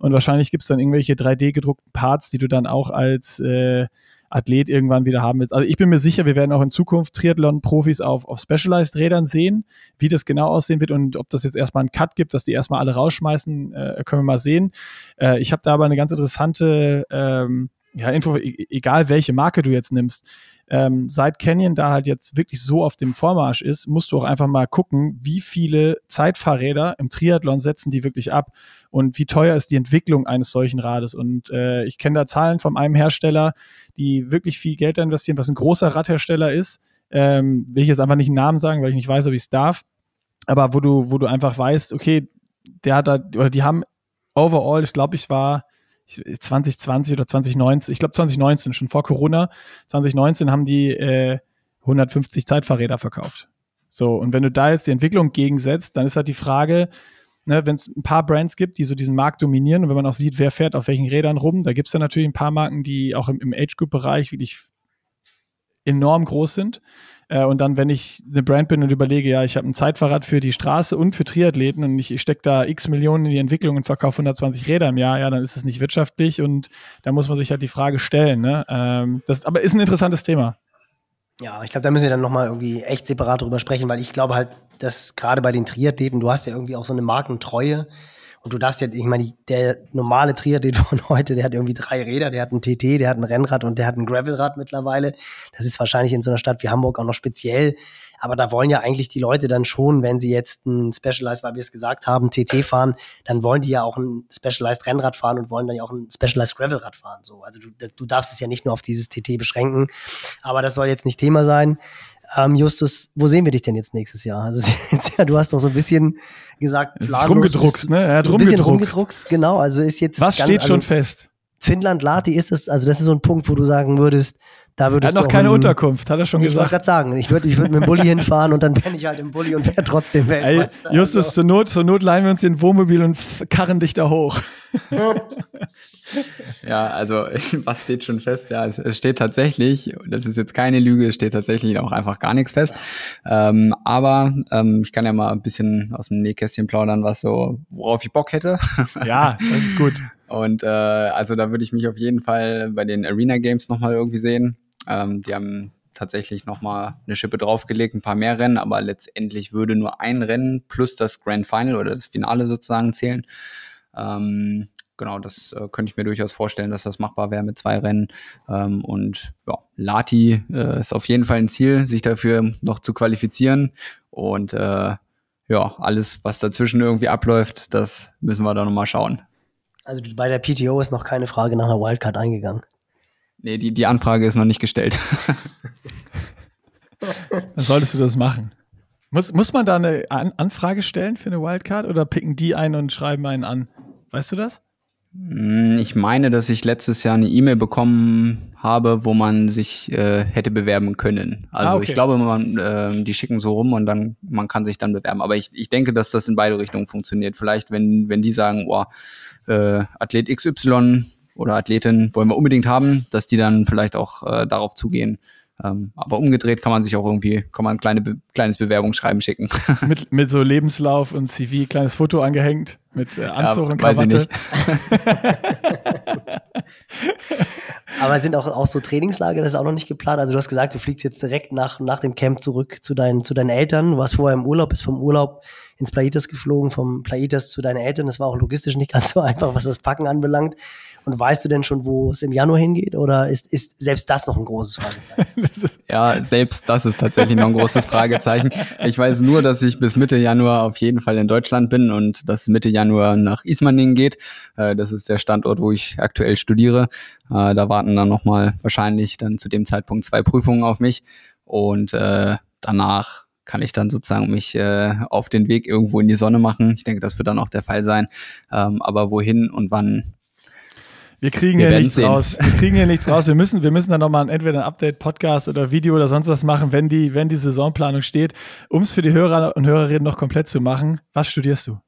Und wahrscheinlich gibt es dann irgendwelche 3D-gedruckten Parts, die du dann auch als äh, Athlet irgendwann wieder haben willst. Also ich bin mir sicher, wir werden auch in Zukunft Triathlon-Profis auf, auf Specialized-Rädern sehen. Wie das genau aussehen wird und ob das jetzt erstmal einen Cut gibt, dass die erstmal alle rausschmeißen, äh, können wir mal sehen. Äh, ich habe da aber eine ganz interessante ähm, ja, Info, e-, egal welche Marke du jetzt nimmst ähm, seit Canyon da halt jetzt wirklich so auf dem Vormarsch ist, musst du auch einfach mal gucken, wie viele Zeitfahrräder im Triathlon setzen die wirklich ab und wie teuer ist die Entwicklung eines solchen Rades. Und äh, ich kenne da Zahlen von einem Hersteller, die wirklich viel Geld investieren, was ein großer Radhersteller ist. Ähm, will ich jetzt einfach nicht einen Namen sagen, weil ich nicht weiß, ob ich es darf. Aber wo du, wo du einfach weißt, okay, der hat da, oder die haben overall, ich glaube, ich war 2020 oder 2019, ich glaube 2019, schon vor Corona, 2019 haben die äh, 150 Zeitfahrräder verkauft. So, und wenn du da jetzt die Entwicklung gegensetzt, dann ist halt die Frage, ne, wenn es ein paar Brands gibt, die so diesen Markt dominieren und wenn man auch sieht, wer fährt auf welchen Rädern rum, da gibt es ja natürlich ein paar Marken, die auch im, im Age-Group-Bereich wirklich enorm groß sind. Äh, und dann, wenn ich eine Brand bin und überlege, ja, ich habe ein Zeitfahrrad für die Straße und für Triathleten und ich, stecke da x Millionen in die Entwicklung und verkaufe 120 Räder im Jahr, ja, dann ist es nicht wirtschaftlich und da muss man sich halt die Frage stellen. Ne? Ähm, das aber ist ein interessantes Thema. Ja, ich glaube, da müssen wir dann nochmal irgendwie echt separat drüber sprechen, weil ich glaube halt, dass gerade bei den Triathleten, du hast ja irgendwie auch so eine Markentreue. Und du darfst ja, ich meine, der normale Triathlet (laughs) von heute, der hat irgendwie drei Räder, der hat ein TT, der hat ein Rennrad und der hat ein Gravelrad mittlerweile. Das ist wahrscheinlich in so einer Stadt wie Hamburg auch noch speziell. Aber da wollen ja eigentlich die Leute dann schon, wenn sie jetzt ein Specialized, weil wir es gesagt haben, TT fahren, dann wollen die ja auch ein Specialized Rennrad fahren und wollen dann ja auch ein Specialized Gravelrad fahren. So, also du, du darfst es ja nicht nur auf dieses TT beschränken. Aber das soll jetzt nicht Thema sein. Ähm, Justus, wo sehen wir dich denn jetzt nächstes Jahr? Also (laughs) ja, du hast doch so ein bisschen gesagt, es ist rumgedruckst, ne? Er hat so ein bisschen rumgedruckst, genau. Also ist jetzt was ganz, steht schon also, fest? Finnland Lati ist es, also das ist so ein Punkt, wo du sagen würdest, da würdest er hat noch keine ein, Unterkunft, hat er schon ich gesagt. Ich wollte gerade sagen, ich würde ich würd mit dem Bulli (laughs) hinfahren und dann bin ich halt im Bulli und wäre trotzdem Weltmeister. Ey, Justus, also. zur Not, zur Not leihen wir uns ein Wohnmobil und karren dich da hoch. (laughs) ja, also (laughs) was steht schon fest? Ja, es, es, steht tatsächlich, das ist jetzt keine Lüge, es steht tatsächlich auch einfach gar nichts fest. Ähm, aber ähm, ich kann ja mal ein bisschen aus dem Nähkästchen plaudern, was so, worauf ich Bock hätte. (laughs) ja, das ist gut. Und äh, also da würde ich mich auf jeden Fall bei den Arena Games nochmal irgendwie sehen. Ähm, die haben tatsächlich nochmal eine Schippe draufgelegt, ein paar mehr Rennen, aber letztendlich würde nur ein Rennen plus das Grand Final oder das Finale sozusagen zählen. Ähm, genau, das äh, könnte ich mir durchaus vorstellen, dass das machbar wäre mit zwei Rennen. Ähm, und ja, Lati äh, ist auf jeden Fall ein Ziel, sich dafür noch zu qualifizieren. Und äh, ja, alles, was dazwischen irgendwie abläuft, das müssen wir da nochmal schauen. Also bei der PTO ist noch keine Frage nach einer Wildcard eingegangen. Nee, die, die Anfrage ist noch nicht gestellt. (laughs) Dann solltest du das machen. Muss, muss man da eine An Anfrage stellen für eine Wildcard oder picken die ein und schreiben einen an? Weißt du das? Hm, ich meine, dass ich letztes Jahr eine E-Mail bekommen habe, wo man sich äh, hätte bewerben können. Also ah, okay. ich glaube, man, äh, die schicken so rum und dann man kann sich dann bewerben. Aber ich, ich denke, dass das in beide Richtungen funktioniert. Vielleicht, wenn wenn die sagen, oh, äh, Athlet XY oder Athletin wollen wir unbedingt haben, dass die dann vielleicht auch äh, darauf zugehen ähm, aber umgedreht kann man sich auch irgendwie, kann man ein kleine, be kleines Bewerbungsschreiben schicken. (laughs) mit, mit so Lebenslauf und CV, kleines Foto angehängt, mit äh, Anzug ja, und Krawatte. (laughs) aber sind auch, auch so Trainingslager, das ist auch noch nicht geplant. Also du hast gesagt, du fliegst jetzt direkt nach, nach dem Camp zurück zu deinen, zu deinen Eltern. Du warst vorher im Urlaub, bist vom Urlaub ins Plaitas geflogen, vom Plaitas zu deinen Eltern. Das war auch logistisch nicht ganz so (laughs) einfach, was das Packen anbelangt. Und weißt du denn schon, wo es im Januar hingeht? Oder ist, ist selbst das noch ein großes Fragezeichen? (laughs) ja, selbst das ist tatsächlich noch ein großes Fragezeichen. Ich weiß nur, dass ich bis Mitte Januar auf jeden Fall in Deutschland bin und dass Mitte Januar nach Ismaning geht. Äh, das ist der Standort, wo ich aktuell studiere. Äh, da warten dann nochmal wahrscheinlich dann zu dem Zeitpunkt zwei Prüfungen auf mich. Und äh, danach kann ich dann sozusagen mich äh, auf den Weg irgendwo in die Sonne machen. Ich denke, das wird dann auch der Fall sein. Ähm, aber wohin und wann, wir kriegen wir hier nichts sehen. raus. Wir kriegen hier nichts raus. Wir müssen, wir müssen dann nochmal entweder ein Update-Podcast oder Video oder sonst was machen, wenn die, wenn die Saisonplanung steht. Um es für die Hörer und Hörerinnen noch komplett zu machen, was studierst du?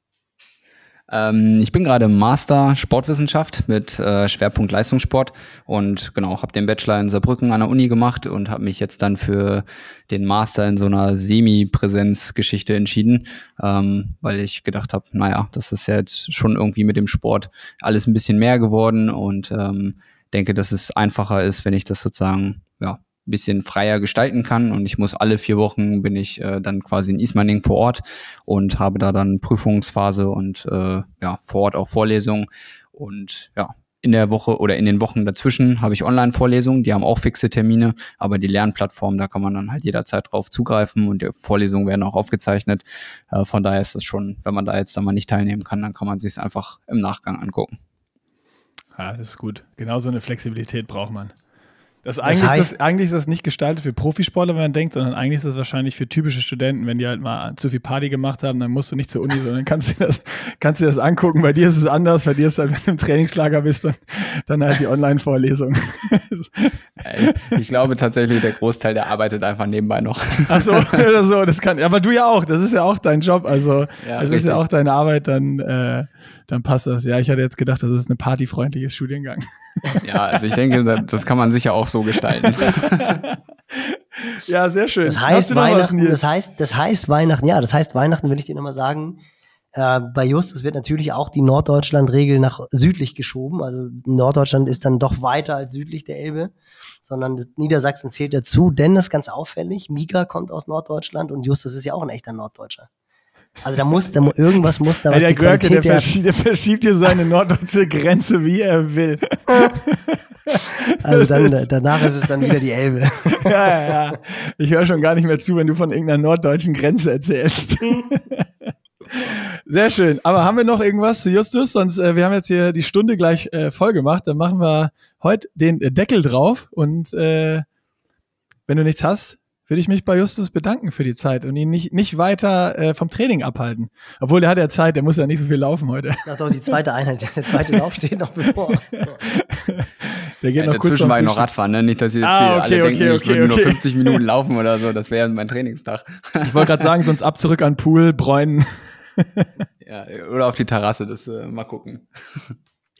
Ähm, ich bin gerade Master Sportwissenschaft mit äh, Schwerpunkt Leistungssport und genau, habe den Bachelor in Saarbrücken an der Uni gemacht und habe mich jetzt dann für den Master in so einer Semi-Präsenz-Geschichte entschieden, ähm, weil ich gedacht habe, naja, das ist ja jetzt schon irgendwie mit dem Sport alles ein bisschen mehr geworden und ähm, denke, dass es einfacher ist, wenn ich das sozusagen ja bisschen freier gestalten kann. Und ich muss alle vier Wochen bin ich äh, dann quasi in Ismaning vor Ort und habe da dann Prüfungsphase und äh, ja, vor Ort auch Vorlesungen. Und ja, in der Woche oder in den Wochen dazwischen habe ich Online-Vorlesungen, die haben auch fixe Termine, aber die Lernplattform, da kann man dann halt jederzeit drauf zugreifen und die Vorlesungen werden auch aufgezeichnet. Äh, von daher ist das schon, wenn man da jetzt dann mal nicht teilnehmen kann, dann kann man sich es einfach im Nachgang angucken. Ja, das ist gut. Genau so eine Flexibilität braucht man. Das eigentlich, heißt, ist das, eigentlich ist das nicht gestaltet für Profisportler, wenn man denkt, sondern eigentlich ist das wahrscheinlich für typische Studenten, wenn die halt mal zu viel Party gemacht haben, dann musst du nicht zur Uni, sondern kannst du das, kannst dir das angucken. Bei dir ist es anders, bei dir ist halt, wenn du im Trainingslager bist, dann, dann halt die Online-Vorlesung. ich glaube tatsächlich, der Großteil, der arbeitet einfach nebenbei noch. Ach so, oder so, das kann, aber du ja auch, das ist ja auch dein Job, also ja, das richtig. ist ja auch deine Arbeit, dann, äh, dann passt das. Ja, ich hatte jetzt gedacht, das ist ein partyfreundliches Studiengang. Ja, also ich denke, das kann man sicher auch so gestalten. ja, sehr schön. Das heißt Weihnachten, das heißt, das heißt Weihnachten, ja, das heißt Weihnachten, will ich dir nochmal sagen. Äh, bei Justus wird natürlich auch die Norddeutschland-Regel nach südlich geschoben. Also Norddeutschland ist dann doch weiter als südlich der Elbe, sondern Niedersachsen zählt dazu, denn das ist ganz auffällig. Mika kommt aus Norddeutschland und Justus ist ja auch ein echter Norddeutscher. Also da muss, da, irgendwas muss da, was ja, der die Görke, Qualität der, verschiebt, der verschiebt hier seine norddeutsche Grenze, wie er will. (laughs) Also dann, danach ist es dann wieder die Elbe. (laughs) Ja, ja, ja. Ich höre schon gar nicht mehr zu, wenn du von irgendeiner norddeutschen Grenze erzählst. (laughs) Sehr schön. Aber haben wir noch irgendwas zu Justus? Sonst, äh, wir haben jetzt hier die Stunde gleich äh, voll gemacht. Dann machen wir heute den Deckel drauf. Und äh, wenn du nichts hast, würde ich mich bei Justus bedanken für die Zeit und ihn nicht, nicht weiter äh, vom Training abhalten. Obwohl, der hat ja Zeit, der muss ja nicht so viel laufen heute. Ach doch, die zweite Einheit, der zweite Lauf steht noch bevor. Der geht ja, noch kurz Dazwischen war ich noch Radfahren, ne? Nicht, dass ihr jetzt ah, okay, hier alle okay, denken, okay, ich würde nur 50 Minuten laufen oder so. Das wäre mein Trainingstag. Ich wollte gerade sagen, sonst ab zurück an Pool, Bräunen. ja, oder auf die Terrasse, das äh, mal gucken.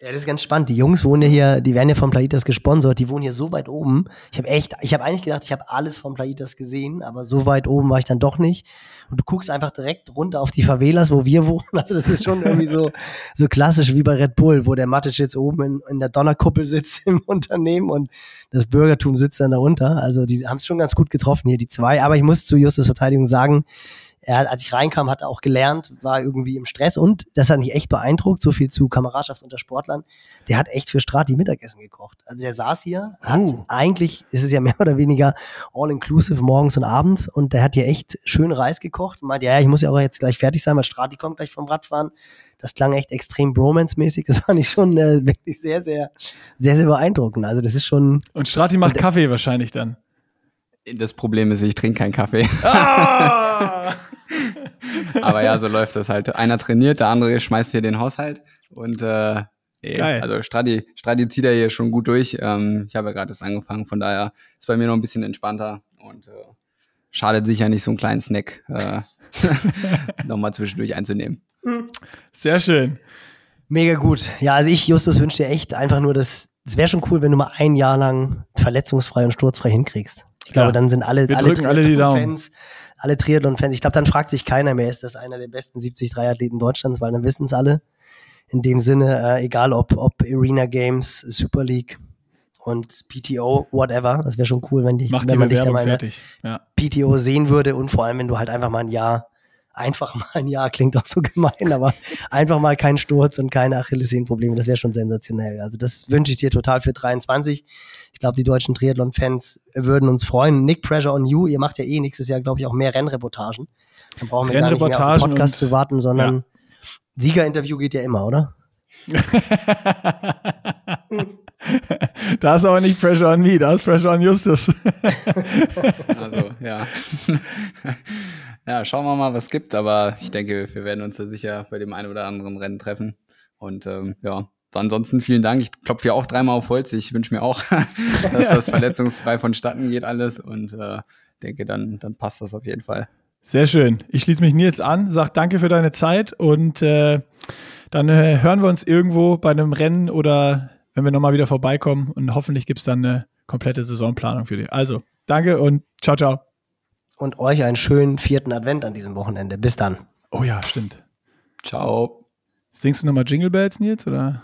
Ja, das ist ganz spannend. Die Jungs wohnen ja hier, die werden ja von Plaitas gesponsert, die wohnen hier so weit oben. Ich habe echt, ich habe eigentlich gedacht, ich habe alles von Plaitas gesehen, aber so weit oben war ich dann doch nicht. Und du guckst einfach direkt runter auf die Favelas, wo wir wohnen. (laughs) Also das ist schon irgendwie so, so klassisch wie bei Red Bull, wo der Matic jetzt oben in, in der Donnerkuppel sitzt (laughs) im Unternehmen und das Bürgertum sitzt dann darunter. Also die haben es schon ganz gut getroffen hier, die zwei. Aber ich muss zu Justus Verteidigung sagen, er, als ich reinkam, hat er auch gelernt, war irgendwie im Stress und das hat mich echt beeindruckt, so viel zu Kameradschaft unter Sportlern. Der hat echt für Strati Mittagessen gekocht. Also der saß hier, hat uh. eigentlich, ist es ja mehr (laughs) oder weniger all-inclusive morgens und abends und der hat hier echt schön Reis gekocht und meinte, ja, ich muss ja auch jetzt gleich fertig sein, weil Strati kommt gleich vom Radfahren. Das klang echt extrem Bromance-mäßig. Das fand ich schon äh, wirklich sehr, sehr, sehr, sehr beeindruckend. Also das ist schon. Und Strati macht und, Kaffee wahrscheinlich dann. Das Problem ist, ich trinke keinen Kaffee. Ah! (laughs) Aber ja, so läuft das halt. Einer trainiert, der andere schmeißt hier den Haushalt und äh, Geil. also Stradi, Stradi zieht er hier schon gut durch. Ähm, ich habe ja gerade das angefangen, von daher ist bei mir noch ein bisschen entspannter und äh, schadet sicher nicht, so einen kleinen Snack äh, (laughs) nochmal zwischendurch einzunehmen. Sehr schön. Mega gut. Ja, also ich, Justus, wünsche dir echt einfach nur, dass es wäre schon cool, wenn du mal ein Jahr lang verletzungsfrei und sturzfrei hinkriegst. Ich glaube, dann sind alle, Wir alle, alle die Fans, alle Triathlon-Fans. Ich glaube, dann fragt sich keiner mehr, ist das einer der besten 73 Athleten Deutschlands, weil dann wissen es alle. In dem Sinne, äh, egal ob, ob Arena Games, Super League und PTO, whatever. Das wäre schon cool, wenn, dich, wenn man dich da mal ja. PTO sehen würde und vor allem, wenn du halt einfach mal ein Jahr einfach (laughs) mal ein Jahr klingt auch so gemein, aber einfach mal kein Sturz und keine Achillessehnenprobleme, das wäre schon sensationell. Also das wünsche ich dir total für 23. Ich glaube, die deutschen Triathlon-Fans würden uns freuen. Nick Pressure on You, ihr macht ja eh nächstes Jahr, glaube ich, auch mehr Rennreportagen. Dann brauchen wir gar nicht mehr auf den Podcast zu warten, sondern ja. Siegerinterview geht ja immer, oder? (laughs) da ist aber nicht Pressure on me, da ist Pressure on Justus. (laughs) also, ja. (laughs) ja, schauen wir mal, was es gibt, aber ich denke, wir werden uns da sicher bei dem einen oder anderen Rennen treffen. Und ähm, ja, ansonsten vielen Dank. Ich klopfe ja auch dreimal auf Holz. Ich wünsche mir auch, (laughs) dass das (laughs) verletzungsfrei vonstatten geht alles und äh, denke, dann, dann passt das auf jeden Fall. Sehr schön. Ich schließe mich Nils an, sag danke für deine Zeit und äh, dann äh, hören wir uns irgendwo bei einem Rennen oder wenn wir nochmal wieder vorbeikommen und hoffentlich gibt es dann eine komplette Saisonplanung für dich. Also, danke und ciao, ciao. Und euch einen schönen vierten Advent an diesem Wochenende. Bis dann. Oh ja, stimmt. Ciao. Singst du nochmal Jingle Bells, Nils, oder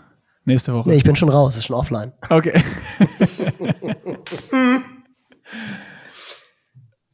nächste Woche? Nee, ich bin schon raus, ist schon offline. Okay. (laughs)